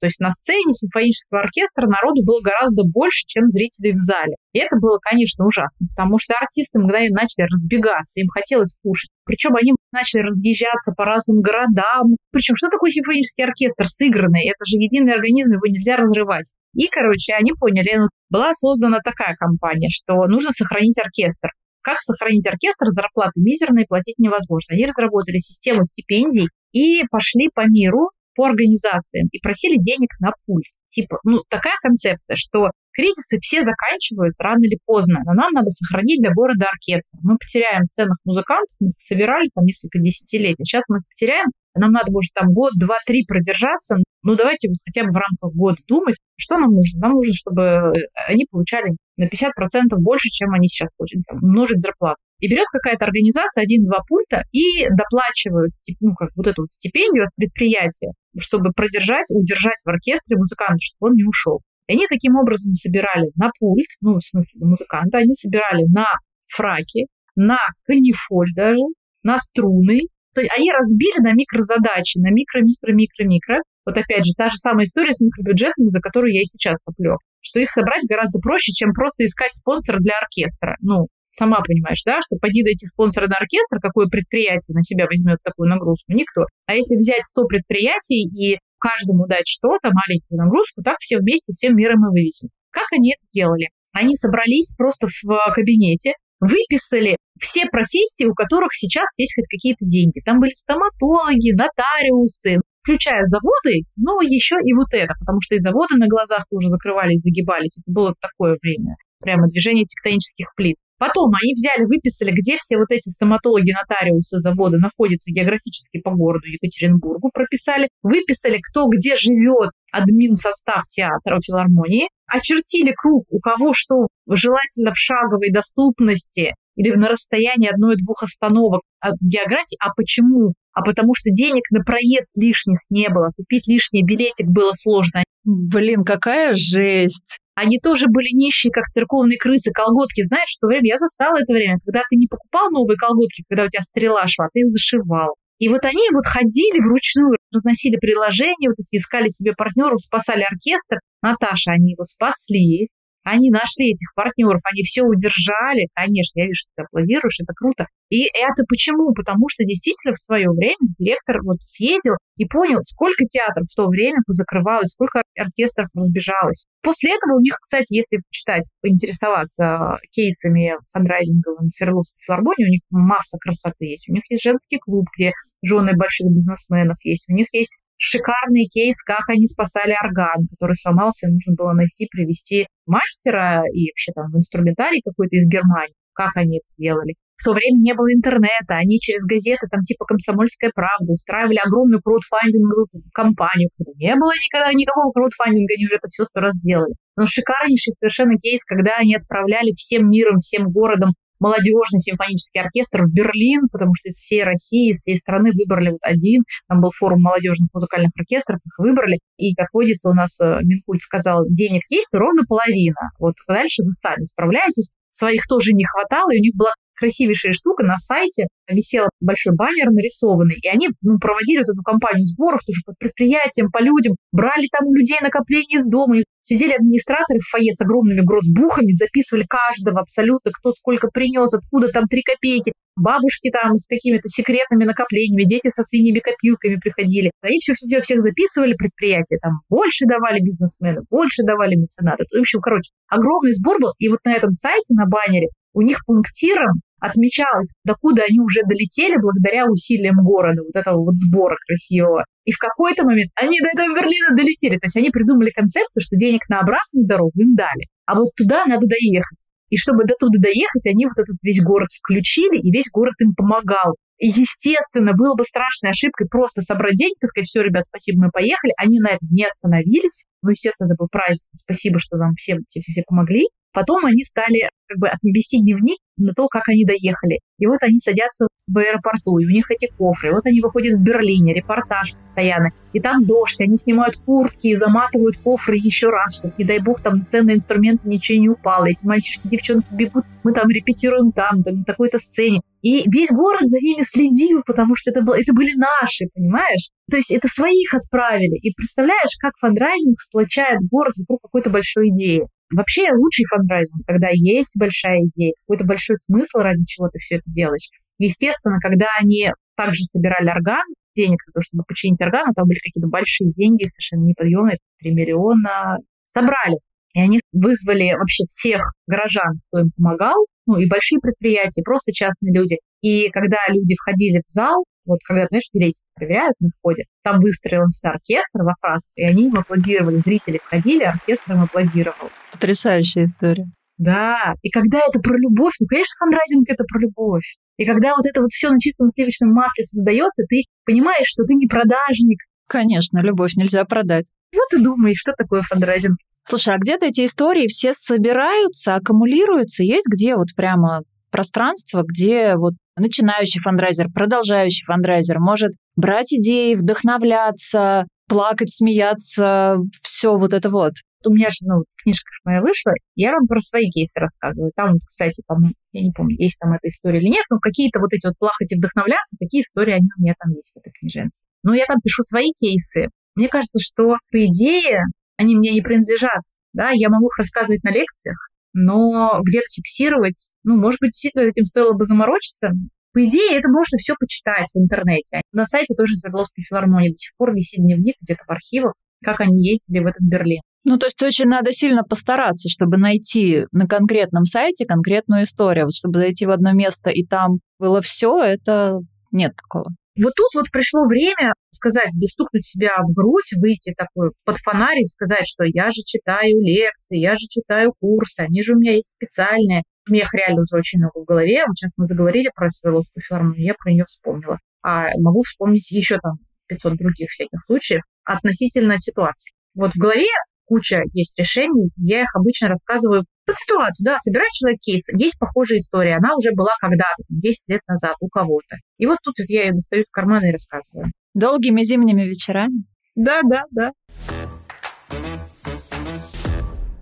То есть на сцене симфонического оркестра народу было гораздо больше, чем зрителей в зале. И это было, конечно, ужасно, потому что артисты мгновенно начали разбегаться, им хотелось кушать. Причем они начали разъезжаться по разным городам. Причем что такое симфонический оркестр сыгранный? Это же единый организм, его нельзя разрывать. И, короче, они поняли, ну, была создана такая компания, что нужно сохранить оркестр. Как сохранить оркестр? Зарплаты мизерные, платить невозможно. Они разработали систему стипендий и пошли по миру, по организациям и просили денег на пульт. Типа, ну, такая концепция, что кризисы все заканчиваются рано или поздно, но нам надо сохранить для города оркестр. Мы потеряем ценных музыкантов, мы собирали там несколько десятилетий, сейчас мы их потеряем, нам надо, может, там год, два, три продержаться, ну, давайте вот хотя бы в рамках года думать, что нам нужно. Нам нужно, чтобы они получали на 50% больше, чем они сейчас получают, там, умножить зарплату. И берет какая-то организация один-два пульта и доплачивают ну, как вот эту вот стипендию от предприятия, чтобы продержать, удержать в оркестре музыканта, чтобы он не ушел. И они таким образом собирали на пульт, ну, в смысле музыканта, они собирали на фраки, на канифоль даже, на струны, то есть они разбили на микрозадачи, на микро-микро-микро-микро. Вот опять же, та же самая история с микробюджетами, за которую я и сейчас топлю. Что их собрать гораздо проще, чем просто искать спонсора для оркестра. Ну, сама понимаешь, да, что поди дойти спонсора на оркестр, какое предприятие на себя возьмет такую нагрузку? Никто. А если взять 100 предприятий и каждому дать что-то, маленькую нагрузку, так все вместе, всем миром и вывесим. Как они это делали? Они собрались просто в кабинете, выписали все профессии, у которых сейчас есть хоть какие-то деньги. Там были стоматологи, нотариусы, включая заводы, но еще и вот это, потому что и заводы на глазах тоже закрывались, загибались. Это было такое время, прямо движение тектонических плит. Потом они взяли, выписали, где все вот эти стоматологи, нотариусы завода находятся географически по городу Екатеринбургу, прописали, выписали, кто где живет, админ состав театра, филармонии, очертили круг, у кого что желательно в шаговой доступности или на расстоянии одной-двух остановок от географии. А почему? А потому что денег на проезд лишних не было. Купить лишний билетик было сложно. Блин, какая жесть. Они тоже были нищие, как церковные крысы, колготки. Знаешь, что время я застала это время, когда ты не покупал новые колготки, когда у тебя стрела шла, ты их зашивал. И вот они вот ходили вручную, разносили приложения, вот искали себе партнеров, спасали оркестр. Наташа, они его спасли, они нашли этих партнеров, они все удержали. Конечно, я вижу, что ты аплодируешь, это круто. И это почему? Потому что действительно в свое время директор вот съездил и понял, сколько театров в то время позакрывалось, сколько оркестров разбежалось. После этого у них, кстати, если почитать, поинтересоваться кейсами фандрайзинговым Свердловской филармонии, у них масса красоты есть. У них есть женский клуб, где жены больших бизнесменов есть. У них есть шикарный кейс, как они спасали орган, который сломался, нужно было найти, привести мастера и вообще там инструментарий какой-то из Германии, как они это делали. В то время не было интернета, они через газеты, там типа «Комсомольская правда» устраивали огромную краудфандинговую кампанию, когда не было никогда никакого краудфандинга, они уже это все сто раз сделали. Но шикарнейший совершенно кейс, когда они отправляли всем миром, всем городом молодежный симфонический оркестр в Берлин, потому что из всей России, из всей страны выбрали вот один. Там был форум молодежных музыкальных оркестров, их выбрали. И, как водится, у нас э, Минкульт сказал, денег есть, но ровно половина. Вот дальше вы сами справляетесь. Своих тоже не хватало, и у них была красивейшая штука на сайте, висел большой баннер нарисованный, и они ну, проводили вот эту кампанию сборов тоже по предприятиям, по людям, брали там у людей накопления из дома, и сидели администраторы в фойе с огромными грозбухами, записывали каждого абсолютно, кто сколько принес, откуда там три копейки, бабушки там с какими-то секретными накоплениями, дети со свиньими копилками приходили. Они все, все всех записывали, предприятия там больше давали бизнесмены, больше давали меценаты. В общем, короче, огромный сбор был. И вот на этом сайте, на баннере, у них пунктиром отмечалось, докуда они уже долетели благодаря усилиям города, вот этого вот сбора красивого. И в какой-то момент они до этого Берлина долетели. То есть они придумали концепцию, что денег на обратную дорогу им дали. А вот туда надо доехать. И чтобы до туда доехать, они вот этот весь город включили, и весь город им помогал. И, естественно, было бы страшной ошибкой просто собрать деньги и сказать, все, ребят, спасибо, мы поехали. Они на этом не остановились. Ну, естественно, это был праздник. Спасибо, что нам всем все, все, все помогли. Потом они стали как бы отвести дневник на то, как они доехали. И вот они садятся в аэропорту, и у них эти кофры. Вот они выходят в Берлине, репортаж постоянно. И там дождь, они снимают куртки и заматывают кофры еще раз, чтобы, не дай бог, там ценные инструменты, ничего не упало. Эти мальчишки, девчонки бегут, мы там репетируем там, там на такой-то сцене. И весь город за ними следил, потому что это, было, это были наши, понимаешь? То есть это своих отправили. И представляешь, как фандрайзинг сплочает город вокруг какой-то большой идеи. Вообще лучший фандрайзинг, когда есть большая идея, какой-то большой смысл, ради чего ты все это делаешь. Естественно, когда они также собирали орган, денег для того, чтобы починить орган, а там были какие-то большие деньги, совершенно неподъемные, 3 миллиона, собрали. И они вызвали вообще всех горожан, кто им помогал, ну и большие предприятия, просто частные люди. И когда люди входили в зал, вот когда, знаешь, билетики проверяют на входе, там выстроился оркестр во Франции, и они им аплодировали. Зрители входили, оркестр им аплодировал. Потрясающая история. Да, и когда это про любовь, ну, конечно, фандрайзинг это про любовь. И когда вот это вот все на чистом сливочном масле создается, ты понимаешь, что ты не продажник. Конечно, любовь нельзя продать. Вот и думаешь, что такое фандрайзинг. Слушай, а где-то эти истории все собираются, аккумулируются? Есть где вот прямо пространство, где вот начинающий фандрайзер, продолжающий фандрайзер может брать идеи, вдохновляться, плакать, смеяться, все вот это вот. У меня же, ну, книжка моя вышла, я вам про свои кейсы рассказываю. Там, кстати, по-моему, я не помню, есть там эта история или нет, но какие-то вот эти вот плакать и вдохновляться, такие истории, они у меня там есть в этой книженце. Но я там пишу свои кейсы. Мне кажется, что, по идее, они мне не принадлежат. Да, я могу их рассказывать на лекциях, но где-то фиксировать, ну, может быть, действительно этим стоило бы заморочиться. По идее, это можно все почитать в интернете. На сайте тоже Свердловской филармонии до сих пор висит дневник где-то в архивах, как они ездили в этот Берлин. Ну, то есть очень надо сильно постараться, чтобы найти на конкретном сайте конкретную историю. Вот чтобы зайти в одно место и там было все, это нет такого. Вот тут вот пришло время сказать, стукнуть себя в грудь, выйти такой под фонарь и сказать, что я же читаю лекции, я же читаю курсы, они же у меня есть специальные. У меня реально уже очень много в голове. Вот сейчас мы заговорили про Свердловскую филармонию, я про нее вспомнила. А могу вспомнить еще там 500 других всяких случаев относительно ситуации. Вот в голове куча есть решений, я их обычно рассказываю под ситуацию, да, собирает человек кейс, есть похожая история, она уже была когда-то, 10 лет назад у кого-то. И вот тут вот я ее достаю из кармана и рассказываю. Долгими зимними вечерами? Да, да, да.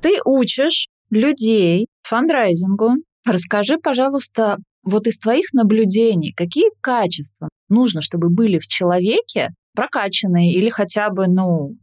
Ты учишь людей фандрайзингу. Расскажи, пожалуйста, вот из твоих наблюдений, какие качества нужно, чтобы были в человеке прокачанные или хотя бы, ну,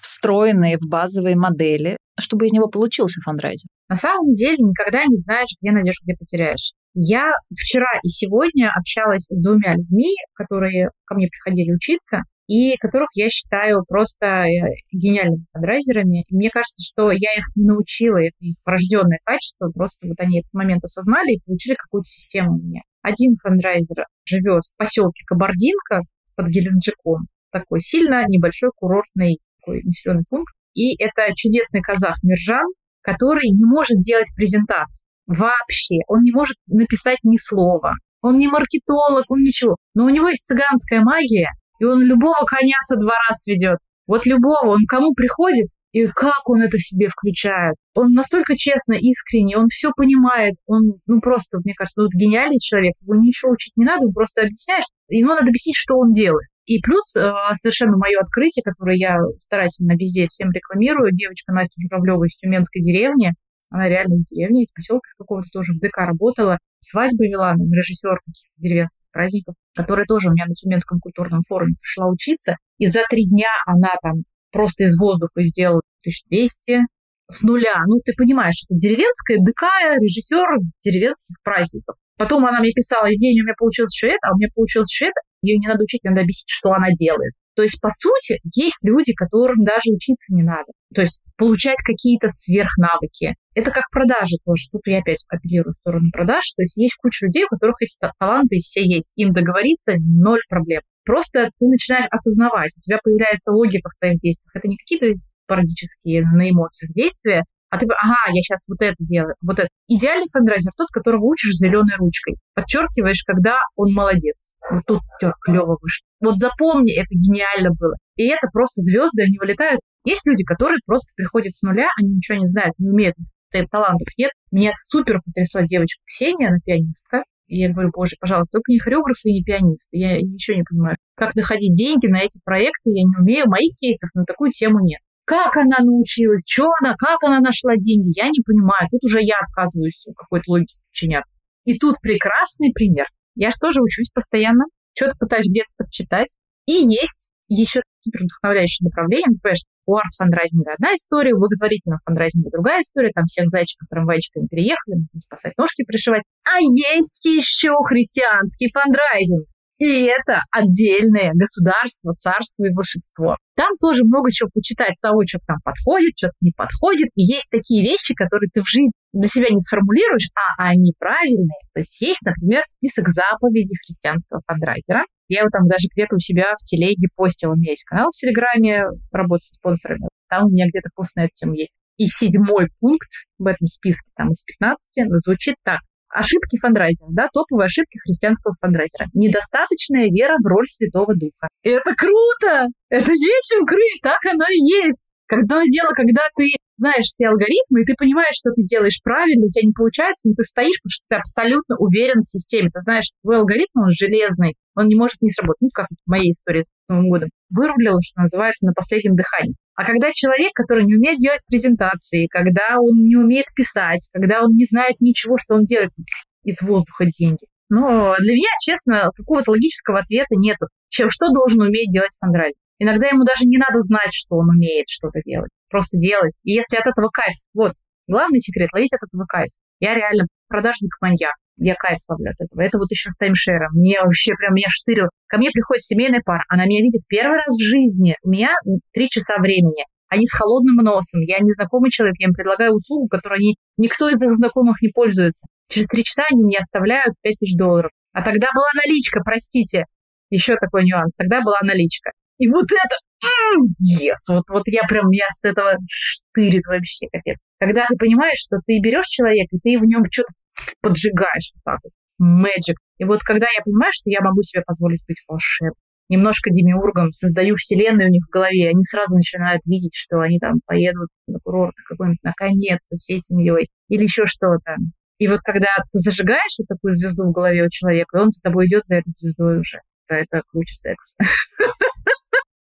встроенные в базовые модели, чтобы из него получился фандрайзер? На самом деле никогда не знаешь, где найдешь, где потеряешь. Я вчера и сегодня общалась с двумя людьми, которые ко мне приходили учиться, и которых я считаю просто э, гениальными фандрайзерами. Мне кажется, что я их не научила, это их врожденное качество, просто вот они этот момент осознали и получили какую-то систему у меня. Один фандрайзер живет в поселке Кабардинка под Геленджиком, такой сильно небольшой курортный такой населенный пункт. И это чудесный казах Миржан, который не может делать презентации вообще. Он не может написать ни слова. Он не маркетолог, он ничего. Но у него есть цыганская магия, и он любого коня со двора сведет. Вот любого, он кому приходит, и как он это в себе включает. Он настолько честно, искренне, он все понимает, он, ну, просто, мне кажется, вот гениальный человек, его ничего учить не надо, он просто объясняешь, ему надо объяснить, что он делает. И плюс э, совершенно мое открытие, которое я старательно везде всем рекламирую, девочка Настя Журавлева из Тюменской деревни, она реально из деревни, из поселка из какого-то тоже в ДК работала, свадьбы вела, там, режиссер каких-то деревенских праздников, которая тоже у меня на Тюменском культурном форуме пришла учиться. И за три дня она там просто из воздуха сделала 1200 с нуля. Ну, ты понимаешь, это деревенская ДК, режиссер деревенских праздников. Потом она мне писала, Евгения, у меня получилось еще это, а у меня получилось еще это. Ее не надо учить, надо объяснить, что она делает. То есть, по сути, есть люди, которым даже учиться не надо. То есть получать какие-то сверхнавыки. Это как продажи тоже. Тут я опять апеллирую в сторону продаж. То есть есть куча людей, у которых эти таланты все есть. Им договориться ноль проблем. Просто ты начинаешь осознавать, у тебя появляется логика в твоих действиях. Это не какие-то парадические на эмоциях действия, а ты, ага, я сейчас вот это делаю, вот это. Идеальный фандрайзер тот, которого учишь зеленой ручкой. Подчеркиваешь, когда он молодец. Вот тут все клево вышло. Вот запомни, это гениально было. И это просто звезды, они вылетают. Есть люди, которые просто приходят с нуля, они ничего не знают, не умеют, талантов нет. Меня супер потрясла девочка Ксения, она пианистка. И я говорю, боже, пожалуйста, только не хореограф и не пианист. Я ничего не понимаю. Как находить деньги на эти проекты, я не умею. Моих кейсов на такую тему нет. Как она научилась, что она, как она нашла деньги, я не понимаю. Тут уже я отказываюсь какой-то логике подчиняться. И тут прекрасный пример. Я же тоже учусь постоянно, что-то пытаюсь где-то подчитать. И есть еще супер вдохновляющее направление. Например, у арт-фандрайзинга одна история, у благотворительного фандрайзинга другая история. Там всех зайчиков трамвайчиками переехали, спасать ножки, пришивать. А есть еще христианский фандрайзинг. И это отдельное государство, царство и волшебство. Там тоже много чего почитать того, что там подходит, что-то не подходит. И есть такие вещи, которые ты в жизни для себя не сформулируешь, а они правильные. То есть есть, например, список заповедей христианского фандрайзера. Я его там даже где-то у себя в телеге постила. У меня есть канал в Телеграме, работа с спонсорами. Там у меня где-то пост на эту тему есть. И седьмой пункт в этом списке, там из 15, звучит так. Ошибки фандрайзера, да, топовые ошибки христианского фандрайзера. Недостаточная вера в роль Святого Духа. Это круто! Это нечем крыть, так оно и есть. Когда дело, когда ты знаешь все алгоритмы, и ты понимаешь, что ты делаешь правильно, у тебя не получается, но ты стоишь, потому что ты абсолютно уверен в системе. Ты знаешь, что твой алгоритм, он железный, он не может не сработать. Ну, как в моей истории с Новым годом. Вырублило, что называется, на последнем дыхании. А когда человек, который не умеет делать презентации, когда он не умеет писать, когда он не знает ничего, что он делает из воздуха деньги. Но для меня, честно, какого-то логического ответа нету. Чем, что должен уметь делать фандрайзер? Иногда ему даже не надо знать, что он умеет что-то делать. Просто делать. И если от этого кайф, вот, главный секрет, ловить от этого кайф. Я реально продажник-маньяк. Я кайф ловлю от этого. Это вот еще с таймшером. Мне вообще прям, меня штырил. Ко мне приходит семейная пара. Она меня видит первый раз в жизни. У меня три часа времени. Они с холодным носом. Я незнакомый человек. Я им предлагаю услугу, которую они, никто из их знакомых не пользуется. Через три часа они мне оставляют 5000 долларов. А тогда была наличка, простите. Еще такой нюанс. Тогда была наличка. И вот это Yes, вот, вот я прям, я с этого штырит вообще, капец. Когда ты понимаешь, что ты берешь человека, и ты в нем что-то поджигаешь вот так вот. Magic. И вот когда я понимаю, что я могу себе позволить быть волшебным, немножко демиургом, создаю вселенную у них в голове, они сразу начинают видеть, что они там поедут на курорт какой-нибудь наконец-то всей семьей или еще что-то. И вот когда ты зажигаешь вот такую звезду в голове у человека, и он за тобой идет за этой звездой уже. Это, это круче секс.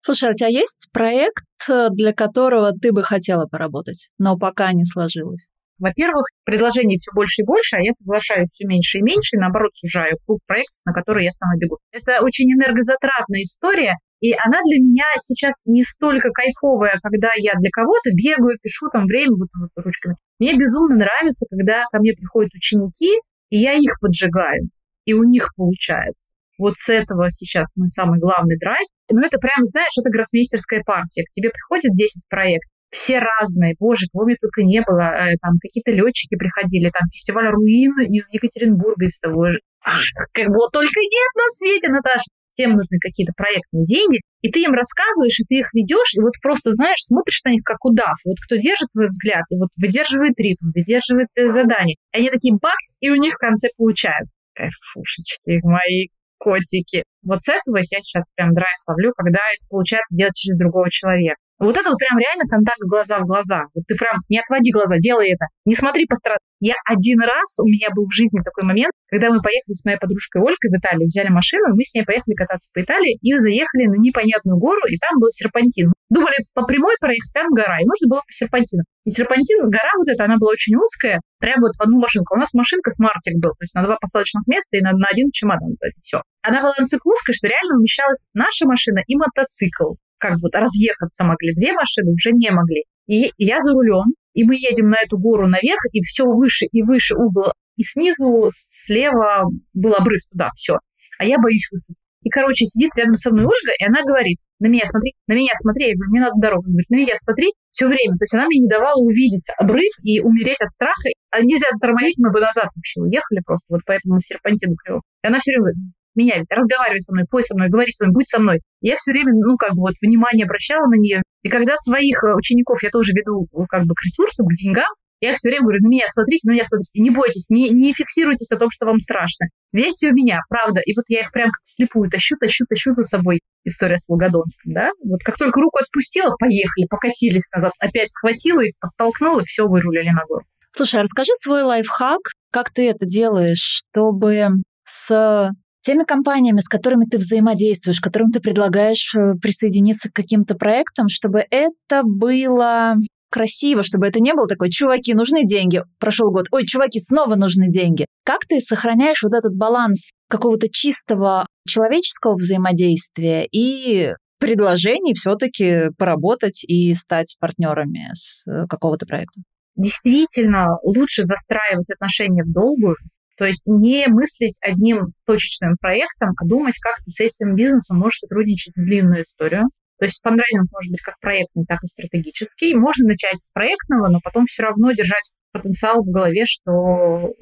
Слушай, а у тебя есть проект, э, для которого ты бы хотела поработать, но пока не сложилось? Во-первых, предложений все больше и больше, а я соглашаюсь все меньше и меньше, и наоборот сужаю круг проектов, на которые я сама бегу. Это очень энергозатратная история, и она для меня сейчас не столько кайфовая, когда я для кого-то бегаю, пишу там время вот, вот ручками. Мне безумно нравится, когда ко мне приходят ученики, и я их поджигаю, и у них получается. Вот с этого сейчас мой самый главный драйв. Ну, это прям, знаешь, это гроссмейстерская партия. К тебе приходит 10 проектов, все разные. Боже, кого мне только не было. Э, там какие-то летчики приходили, там фестиваль руин из Екатеринбурга, из того же. Ах, как бы только нет на свете, Наташа. Всем нужны какие-то проектные деньги, и ты им рассказываешь, и ты их ведешь, и вот просто, знаешь, смотришь на них как удав. Вот кто держит твой взгляд, и вот выдерживает ритм, выдерживает э, задание. И они такие бакс, и у них в конце получается. Кайфушечки мои котики. Вот с этого я сейчас прям драйв ловлю, когда это получается делать через другого человека. Вот это вот прям реально контакт глаза в глаза. Вот ты прям не отводи глаза, делай это. Не смотри по сторонам. Я один раз, у меня был в жизни такой момент, когда мы поехали с моей подружкой Олькой в Италию, взяли машину, мы с ней поехали кататься по Италии и заехали на непонятную гору, и там был серпантин. Думали по прямой проехать, там гора, и нужно было по серпантину. И серпантин, гора вот эта, она была очень узкая, прям вот в одну машинку. У нас машинка Смартик был, то есть на два посадочных места и на, на один чемодан. Все. Она была настолько узкая, что реально умещалась наша машина и мотоцикл. Как вот разъехаться могли. Две машины уже не могли. И я за рулем, и мы едем на эту гору наверх, и все выше и выше угол, и снизу слева был обрыв туда, все. А я боюсь высоты. И, короче, сидит рядом со мной Ольга, и она говорит, на меня смотри, на меня смотри. Я говорю, мне надо дорогу. Она говорит, на меня смотри все время. То есть она мне не давала увидеть обрыв и умереть от страха. А нельзя затормозить, мы бы назад вообще уехали просто, вот поэтому серпантину клево. И она все время говорит, меня ведь разговаривай со мной, пой со мной, говори со мной, будь со мной. Я все время, ну, как бы вот внимание обращала на нее. И когда своих э, учеников я тоже веду э, как бы к ресурсам, к деньгам, я все время говорю, на меня смотрите, на меня смотрите, не бойтесь, не, не фиксируйтесь о том, что вам страшно. Верьте в меня, правда. И вот я их прям как слепую тащу, тащу, тащу за собой. История с волгодонством, да? Вот как только руку отпустила, поехали, покатились назад, опять схватила их, подтолкнула, все, вырулили на гору. Слушай, а расскажи свой лайфхак, как ты это делаешь, чтобы с теми компаниями, с которыми ты взаимодействуешь, которым ты предлагаешь э, присоединиться к каким-то проектам, чтобы это было красиво, чтобы это не было такой, чуваки, нужны деньги, прошел год, ой, чуваки, снова нужны деньги. Как ты сохраняешь вот этот баланс какого-то чистого человеческого взаимодействия и предложений все-таки поработать и стать партнерами с э, какого-то проекта? Действительно, лучше застраивать отношения в долгую, то есть не мыслить одним точечным проектом, а думать, как ты с этим бизнесом можешь сотрудничать в длинную историю. То есть фандрайзинг может быть как проектный, так и стратегический. Можно начать с проектного, но потом все равно держать потенциал в голове, что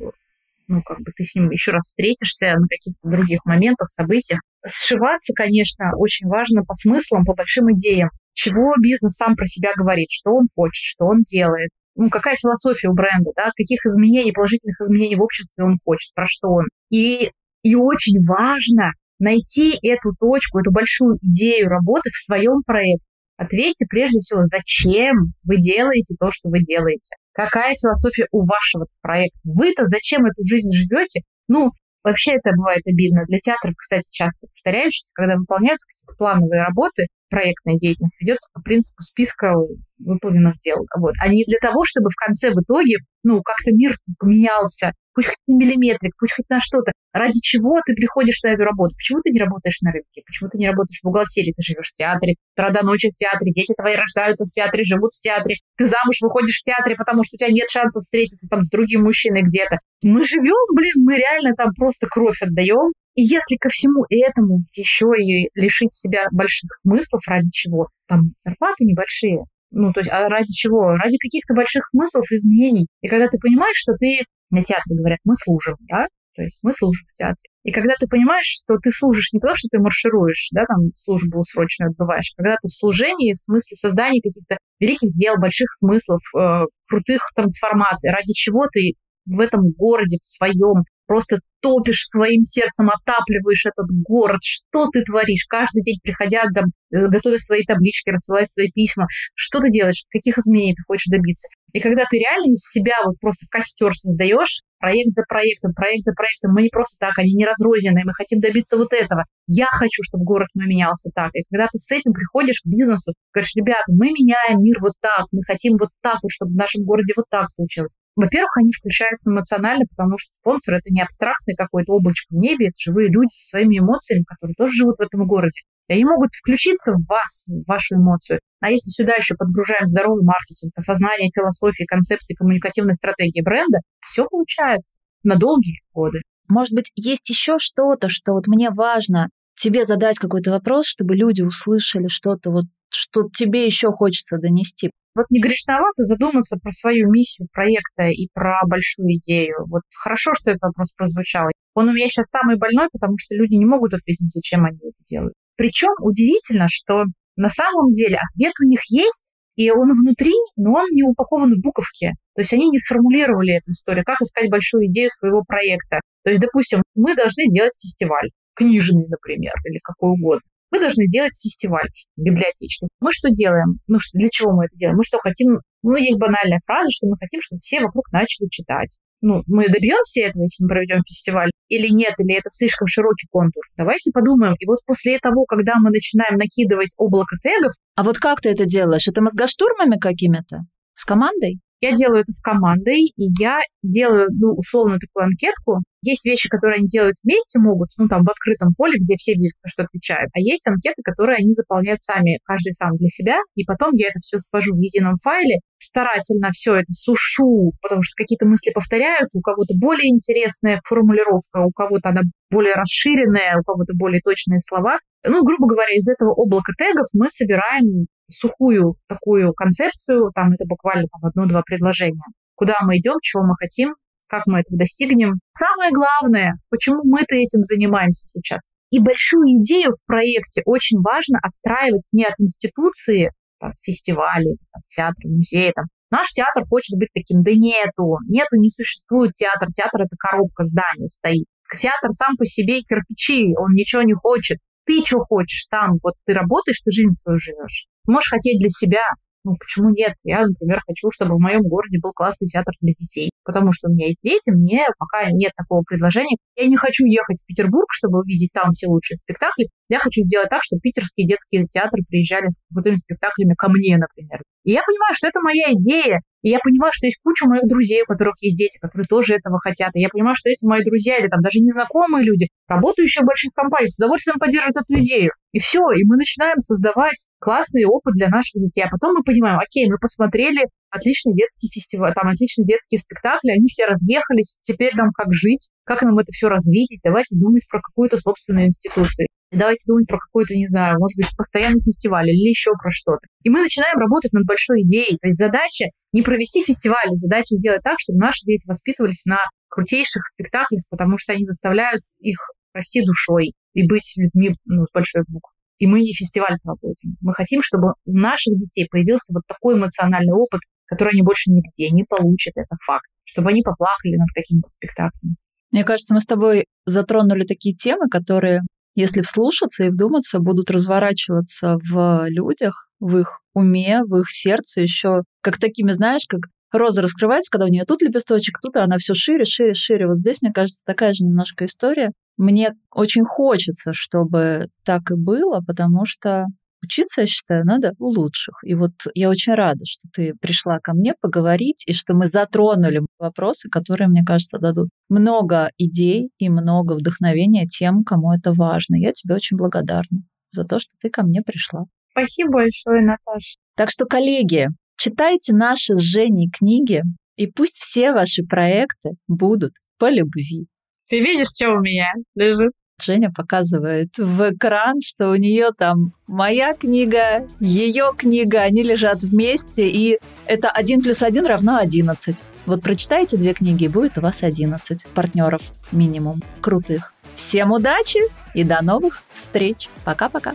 ну, как бы ты с ним еще раз встретишься на каких-то других моментах, событиях. Сшиваться, конечно, очень важно по смыслам, по большим идеям. Чего бизнес сам про себя говорит, что он хочет, что он делает, ну, какая философия у бренда, да, каких изменений, положительных изменений в обществе он хочет, про что он. И, и очень важно найти эту точку, эту большую идею работы в своем проекте. Ответьте прежде всего, зачем вы делаете то, что вы делаете. Какая философия у вашего проекта? Вы-то зачем эту жизнь живете? Ну, вообще это бывает обидно. Для театров, кстати, часто повторяющиеся, когда выполняются какие-то плановые работы, проектная деятельность ведется по принципу списка выполненных дел. Вот. А не для того, чтобы в конце, в итоге, ну, как-то мир поменялся, пусть хоть на миллиметрик, пусть хоть на что-то. Ради чего ты приходишь на эту работу? Почему ты не работаешь на рынке? Почему ты не работаешь в бухгалтерии? Ты живешь в театре, утра ночи в театре, дети твои рождаются в театре, живут в театре. Ты замуж выходишь в театре, потому что у тебя нет шансов встретиться там с другим мужчиной где-то. Мы живем, блин, мы реально там просто кровь отдаем. И если ко всему этому еще и лишить себя больших смыслов, ради чего? Там зарплаты небольшие, ну, то есть, а ради чего? Ради каких-то больших смыслов, изменений. И когда ты понимаешь, что ты на театре говорят, мы служим, да, то есть мы служим в театре. И когда ты понимаешь, что ты служишь не потому, что ты маршируешь, да, там службу срочную отбываешь, а когда ты в служении, в смысле создания каких-то великих дел, больших смыслов, э, крутых трансформаций, ради чего ты в этом городе, в своем, просто топишь своим сердцем, отапливаешь этот город, что ты творишь, каждый день приходя, там, э, готовя свои таблички, рассылая свои письма, что ты делаешь, каких изменений ты хочешь добиться. И когда ты реально из себя вот просто костер создаешь, проект за проектом, проект за проектом, мы не просто так, они не разрозненные, мы хотим добиться вот этого. Я хочу, чтобы город мой менялся так. И когда ты с этим приходишь к бизнесу, говоришь, ребята, мы меняем мир вот так, мы хотим вот так вот, чтобы в нашем городе вот так случилось. Во-первых, они включаются эмоционально, потому что спонсор — это не абстрактный какой-то облачко в небе, это живые люди со своими эмоциями, которые тоже живут в этом городе. И могут включиться в вас, в вашу эмоцию. А если сюда еще подгружаем здоровый маркетинг, осознание философии, концепции, коммуникативной стратегии бренда, все получается на долгие годы. Может быть, есть еще что-то, что вот мне важно тебе задать какой-то вопрос, чтобы люди услышали что-то, вот, что тебе еще хочется донести. Вот не грешновато задуматься про свою миссию проекта и про большую идею. Вот хорошо, что этот вопрос прозвучал. Он у меня сейчас самый больной, потому что люди не могут ответить, зачем они это делают. Причем удивительно, что на самом деле ответ у них есть, и он внутри, но он не упакован в буковке. То есть они не сформулировали эту историю, как искать большую идею своего проекта. То есть, допустим, мы должны делать фестиваль, книжный, например, или какой угодно. мы должны делать фестиваль библиотечный. Мы что делаем? Ну, что, для чего мы это делаем? Мы что хотим? Ну, есть банальная фраза, что мы хотим, чтобы все вокруг начали читать. Ну, мы добьемся этого, если мы проведем фестиваль, или нет, или это слишком широкий контур. Давайте подумаем. И вот после того, когда мы начинаем накидывать облако тегов... А вот как ты это делаешь? Это мозгоштурмами какими-то? С командой? Я делаю это с командой, и я делаю, ну, условно такую анкетку. Есть вещи, которые они делают вместе могут, ну, там, в открытом поле, где все видят, кто что отвечает. А есть анкеты, которые они заполняют сами, каждый сам для себя. И потом я это все свожу в едином файле, старательно все это сушу, потому что какие-то мысли повторяются, у кого-то более интересная формулировка, у кого-то она более расширенная, у кого-то более точные слова. Ну, грубо говоря, из этого облака тегов мы собираем сухую такую концепцию, там это буквально там, одно-два предложения. Куда мы идем, чего мы хотим, как мы этого достигнем. Самое главное, почему мы-то этим занимаемся сейчас. И большую идею в проекте очень важно отстраивать не от институции, там, фестивали, там, театр, музей, там. Наш театр хочет быть таким, да нету, нету, не существует театр, театр это коробка здания стоит. Театр сам по себе кирпичи, он ничего не хочет. Ты что хочешь сам, вот ты работаешь, ты жизнь свою живешь. Можешь хотеть для себя, ну, почему нет? Я, например, хочу, чтобы в моем городе был классный театр для детей, потому что у меня есть дети, мне пока нет такого предложения. Я не хочу ехать в Петербург, чтобы увидеть там все лучшие спектакли. Я хочу сделать так, чтобы питерские детские театры приезжали с крутыми спектаклями ко мне, например. И я понимаю, что это моя идея, и я понимаю, что есть куча моих друзей, у которых есть дети, которые тоже этого хотят. И я понимаю, что эти мои друзья или там даже незнакомые люди, работающие в больших компаниях, с удовольствием поддержат эту идею. И все, и мы начинаем создавать классный опыт для наших детей. А потом мы понимаем, окей, мы посмотрели отличный детский фестиваль, там отличные детские спектакли, они все разъехались, теперь нам как жить, как нам это все развидеть, давайте думать про какую-то собственную институцию. Давайте думать про какой-то, не знаю, может быть, постоянный фестиваль или еще про что-то. И мы начинаем работать над большой идеей. То есть задача не провести фестиваль, задача сделать так, чтобы наши дети воспитывались на крутейших спектаклях, потому что они заставляют их расти душой и быть людьми ну, с большой буквы. И мы не фестиваль проводим. Мы хотим, чтобы у наших детей появился вот такой эмоциональный опыт, который они больше нигде не получат, это факт. Чтобы они поплакали над каким-то спектаклем. Мне кажется, мы с тобой затронули такие темы, которые, если вслушаться и вдуматься, будут разворачиваться в людях, в их уме, в их сердце еще как такими, знаешь, как роза раскрывается, когда у нее тут лепесточек, тут она все шире, шире, шире. Вот здесь, мне кажется, такая же немножко история. Мне очень хочется, чтобы так и было, потому что учиться, я считаю, надо у лучших. И вот я очень рада, что ты пришла ко мне поговорить, и что мы затронули вопросы, которые, мне кажется, дадут много идей и много вдохновения тем, кому это важно. Я тебе очень благодарна за то, что ты ко мне пришла. Спасибо большое, Наташа. Так что, коллеги, читайте наши с Женей книги, и пусть все ваши проекты будут по любви. Ты видишь, что у меня лежит? Женя показывает в экран, что у нее там моя книга, ее книга, они лежат вместе, и это 1 плюс 1 равно 11. Вот прочитайте две книги, и будет у вас 11 партнеров минимум, крутых. Всем удачи и до новых встреч. Пока-пока.